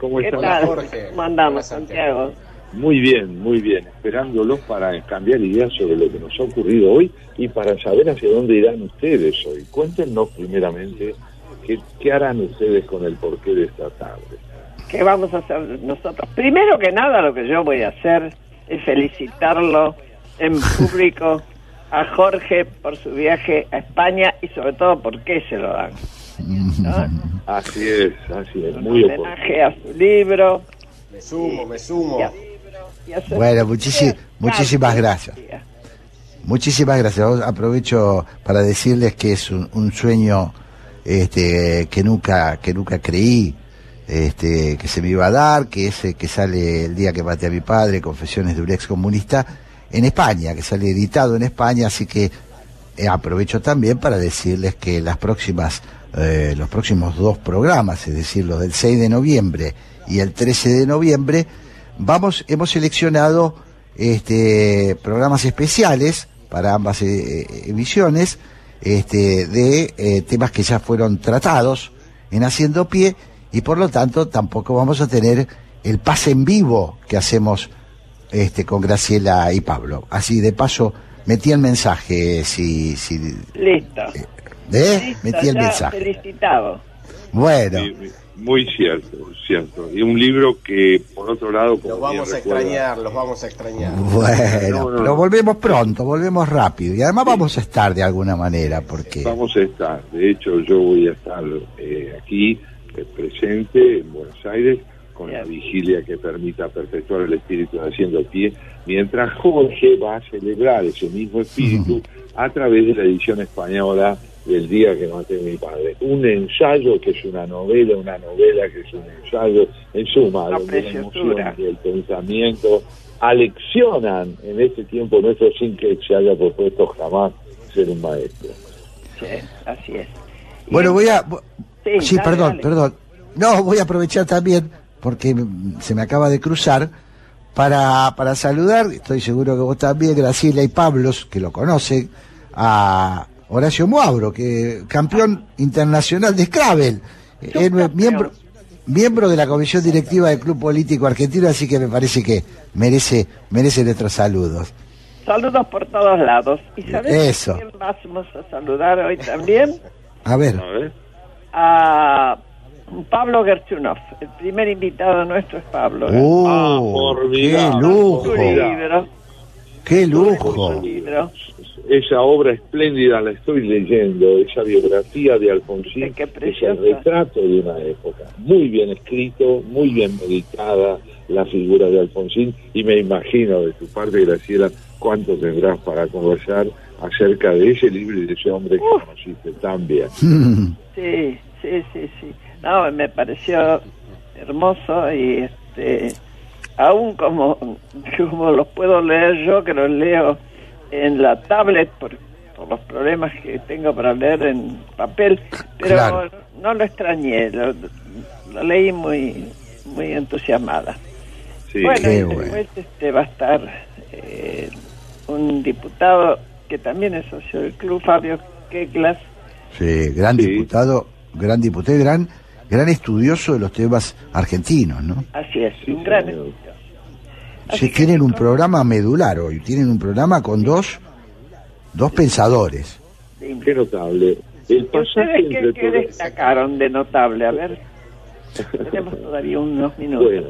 ¿cómo ¿Qué están? tal? ¿Cómo andamos, Santiago? Muy bien, muy bien, esperándolos para cambiar ideas sobre lo que nos ha ocurrido hoy y para saber hacia dónde irán ustedes hoy. Cuéntenos primeramente qué, qué harán ustedes con el porqué de esta tarde. ¿Qué vamos a hacer nosotros? Primero que nada, lo que yo voy a hacer es felicitarlo en público a Jorge por su viaje a España y sobre todo por qué se lo dan. Así es, así es, muy oportuno. Homenaje a su libro. Me sumo, me sumo. y a su- Bueno, muchísi- muchísimas gracias. Muchísimas gracias. Aprovecho para decirles que es un, un sueño este, que nunca que nunca creí este, que se me iba a dar, que es el que sale el día que maté a mi padre, Confesiones de un ex comunista, en España, que sale editado en España, así que eh, aprovecho también para decirles que las próximas, eh, los próximos dos programas, es decir, los del 6 de noviembre y el 13 de noviembre, vamos, hemos seleccionado este, programas especiales para ambas eh, eh, emisiones este, de eh, temas que ya fueron tratados en Haciendo Pie y por lo tanto tampoco vamos a tener el pase en vivo que hacemos este, con Graciela y Pablo. Así de paso metí el mensaje, si, si Listo. ¿eh? Listo, metí el ya mensaje. Felicitado. Bueno, Muy cierto, cierto. Y un libro que, por otro lado, como Los vamos a recuerda- extrañar, los vamos a extrañar. bueno, No, no, pero no. volvemos pronto, volvemos rápido y además vamos a estar de alguna manera porque Vamos a estar, de hecho yo voy a estar eh, aquí eh, presente en Buenos Aires con la vigilia que permita perpetuar el espíritu de Haciendo Pie, mientras Jorge va a celebrar ese mismo espíritu a través de la edición española del día que maté a mi padre. Un ensayo que es una novela, una novela que es un ensayo, en suma, Una donde la emoción y el pensamiento aleccionan en este tiempo nuestro sin que se haya propuesto jamás ser un maestro. Sí, así es. Bueno, voy a... Sí, Sí, dale, perdón, dale. perdón. No, voy a aprovechar también, porque se me acaba de cruzar, para, para saludar, estoy seguro que vos también, Graciela y Pablos, que lo conocen, a Horacio Muabro, que campeón internacional de Scrabble, es miembro, miembro de la comisión directiva del Club Político Argentino, así que me parece que merece, merece nuestros saludos. Saludos por todos lados. ¿Y sabes Eso. a quién vamos a saludar hoy también? A ver. A Pablo Gerchunov. El primer invitado nuestro es Pablo. ¡Oh! ¡Qué lujo! Su libro. ¡Qué lujo! Esa obra espléndida la estoy leyendo, esa biografía de Alfonsín, es el preciosa. retrato de una época. Muy bien escrito, muy bien meditada la figura de Alfonsín y me imagino de tu parte, Graciela, cuánto tendrás para conversar acerca de ese libro y de ese hombre que conociste tan bien. Sí, sí, sí, sí. No, me pareció hermoso y este aún como, como los puedo leer yo, que los leo en la tablet por, por los problemas que tengo para leer en papel, pero Claro. no lo extrañé, lo, lo leí muy muy entusiasmada. Sí. bueno, Qué bueno. este, va a estar eh, un diputado que también es socio del club, Fabio Keklas. Sí, gran diputado, gran diputado, gran, gran estudioso de los temas argentinos, ¿no? Así es, un gran estudio. Sí, tienen un programa medular hoy, tienen un programa con dos, dos pensadores. Qué notable. El ¿Y pasaje ustedes qué, entre qué destacaron de notable? A ver, tenemos todavía unos minutos. Bueno,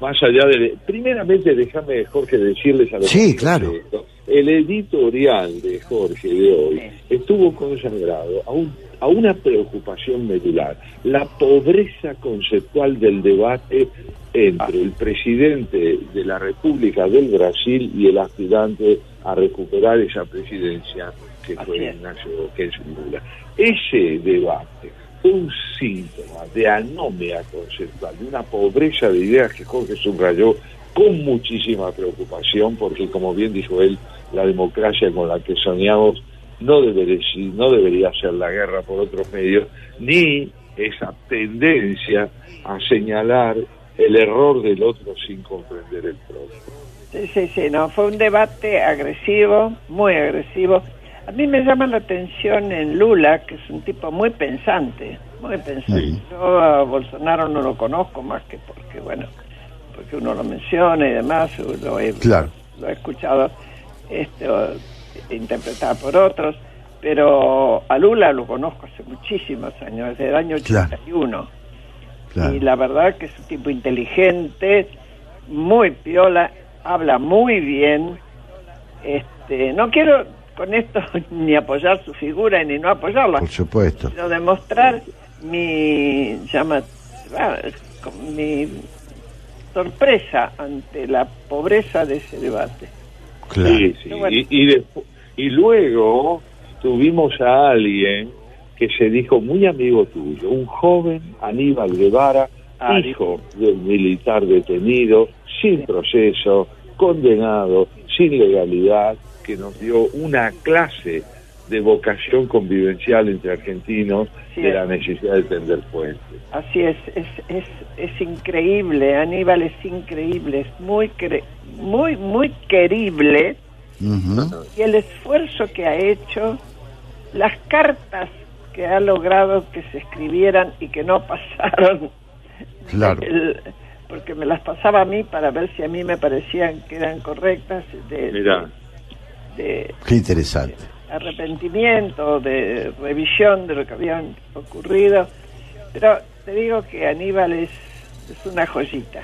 más allá de... Primeramente, déjame, Jorge, decirles a los... Sí, claro. esto, El editorial de Jorge de hoy estuvo consagrado a, un, a una preocupación medular, la pobreza conceptual del debate entre el presidente de la República del Brasil y el aspirante a recuperar esa presidencia que fue Ignacio es Lula. Ese debate fue un síntoma de anomia conceptual, de una pobreza de ideas que Jorge subrayó con muchísima preocupación, porque como bien dijo él, la democracia con la que soñamos no debería, no debería ser la guerra por otros medios, ni esa tendencia a señalar el error del otro sin comprender el propio. Sí, sí, sí, no, fue un debate agresivo, muy agresivo. A mí me llama la atención en Lula, que es un tipo muy pensante, muy pensante. Yo a Bolsonaro no lo conozco más que porque, bueno, porque uno lo menciona y demás, lo he, Claro. lo he escuchado este, o, interpretado por otros, pero a Lula lo conozco hace muchísimos años, desde el año Claro. 81. Claro. Y la verdad que es un tipo inteligente, muy piola, habla muy bien. Este, no quiero con esto ni apoyar su figura ni no apoyarla, Por supuesto. sino demostrar mi llama ah, mi sorpresa ante la pobreza de ese debate. Sí, sí. Y, y, despu- y luego tuvimos a alguien que se dijo muy amigo tuyo, un joven Aníbal Guevara, Ah, hijo del militar detenido, sin proceso, condenado, sin legalidad, que nos dio una clase de vocación convivencial entre argentinos de la necesidad de tender puentes. Así es, es, es, es increíble, Aníbal es increíble, es muy, cre- muy, muy querible y el esfuerzo que ha hecho, las cartas que ha logrado que se escribieran y que no pasaron, Claro. el- porque me las pasaba a mí para ver si a mí me parecían que eran correctas, de, Mirá, de Qué interesante. arrepentimiento, de revisión de lo que había ocurrido, pero te digo que Aníbal es, es una joyita.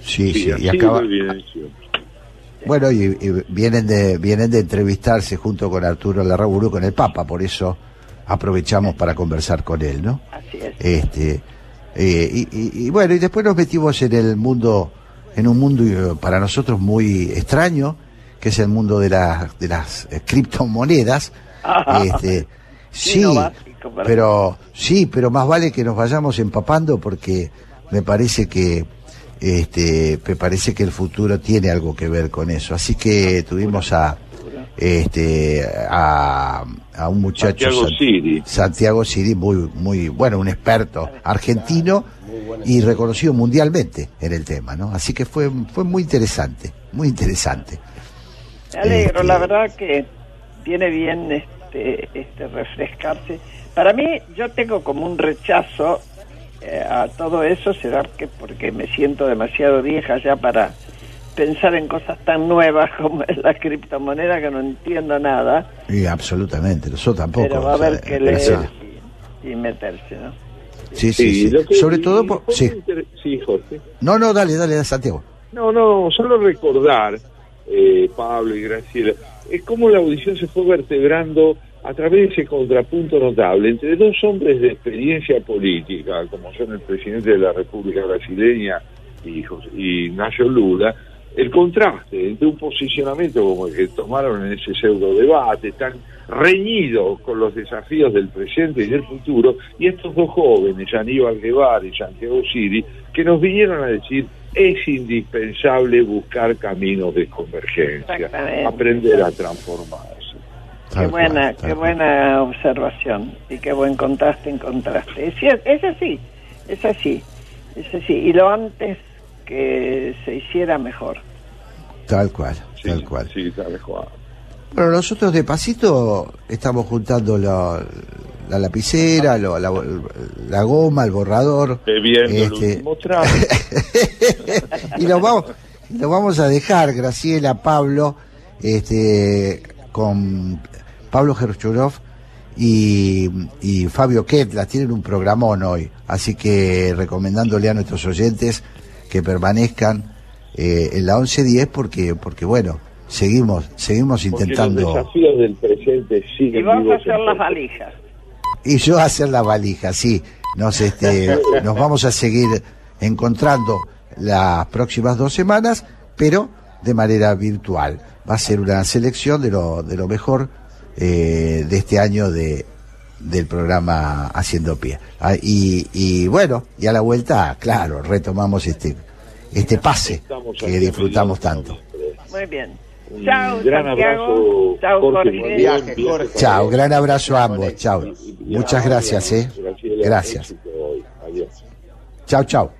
Sí, sí, así y acaba. Bueno, y, y vienen de vienen de entrevistarse junto con Arturo Larraburu con el Papa, por eso aprovechamos para conversar con él, ¿no? Así es. Este, eh, y, y- y bueno, y después nos metimos en el mundo, en un mundo eh, para nosotros muy extraño, que es el mundo de, las de las eh, criptomonedas. Este, sí, no básico para- pero sí, pero más vale que nos vayamos empapando porque me parece que este me parece que el futuro tiene algo que ver con eso. Así que tuvimos a este a, a un muchacho Santiago San- Siri. Santiago Siri muy muy bueno, un experto argentino y reconocido mundialmente en el tema, ¿no? Así que fue fue muy interesante, muy interesante. Me alegro, Este- la verdad que viene bien este, este refrescarse. Para mí, yo tengo como un rechazo eh, a todo eso, será que porque me siento demasiado vieja ya para pensar en cosas tan nuevas como es la criptomoneda que no entiendo nada, Y absolutamente, nosotros tampoco. pero va a o sea, haber que leer y, y meterse, ¿no? Sí, sí, Sobre todo por... Sí. inter- sí, Jorge. No, no, dale, dale, Santiago. No, no, solo recordar, eh, Pablo y Graciela, es cómo la audición se fue vertebrando a través de ese contrapunto notable entre dos hombres de experiencia política, como son el presidente de la República Brasileña y, José- y Ignacio Lula, el contraste entre un posicionamiento como el que tomaron en ese pseudo debate, tan reñido con los desafíos del presente y del futuro, y estos dos jóvenes, Aníbal Guevara y Santiago Siri, que nos vinieron a decir es indispensable buscar caminos de convergencia, aprender a Qué buena, qué buena observación y qué buen contraste en contraste. Es, es así, es así, es así. Y lo antes que se hiciera mejor. Tal cual, Sí, tal cual. Sí, tal cual. Bueno, nosotros de pasito estamos juntando la, la lapicera, lo- la, la goma, el borrador. Bebiendo el este, último trago. y los vamos, los vamos a dejar, Graciela, Pablo, este, con Pablo Gerchurov y, y Fabio Ketla. Tienen un programón hoy, así que recomendándole a nuestros oyentes que permanezcan eh, en la 1110 porque, porque bueno, seguimos, seguimos Porque los intentando. desafíos del presente siguen Y vamos a hacer las valijas. Y yo a hacer la valija, sí. Nos, este, nos vamos a seguir encontrando las próximas dos semanas, pero de manera virtual. Va a ser una selección de lo, de lo mejor eh, de este año de, del programa Haciendo Pie. Ah, y, y bueno, y a la vuelta, claro, retomamos este, este pase que disfrutamos tanto. Muy bien. Un Chao, gran Santiago. abrazo, Chao, Jorge. Jorge. Viaje, Jorge. Chao, gran abrazo a ambos, chao. Muchas gracias, eh. Gracias. Chao, chao.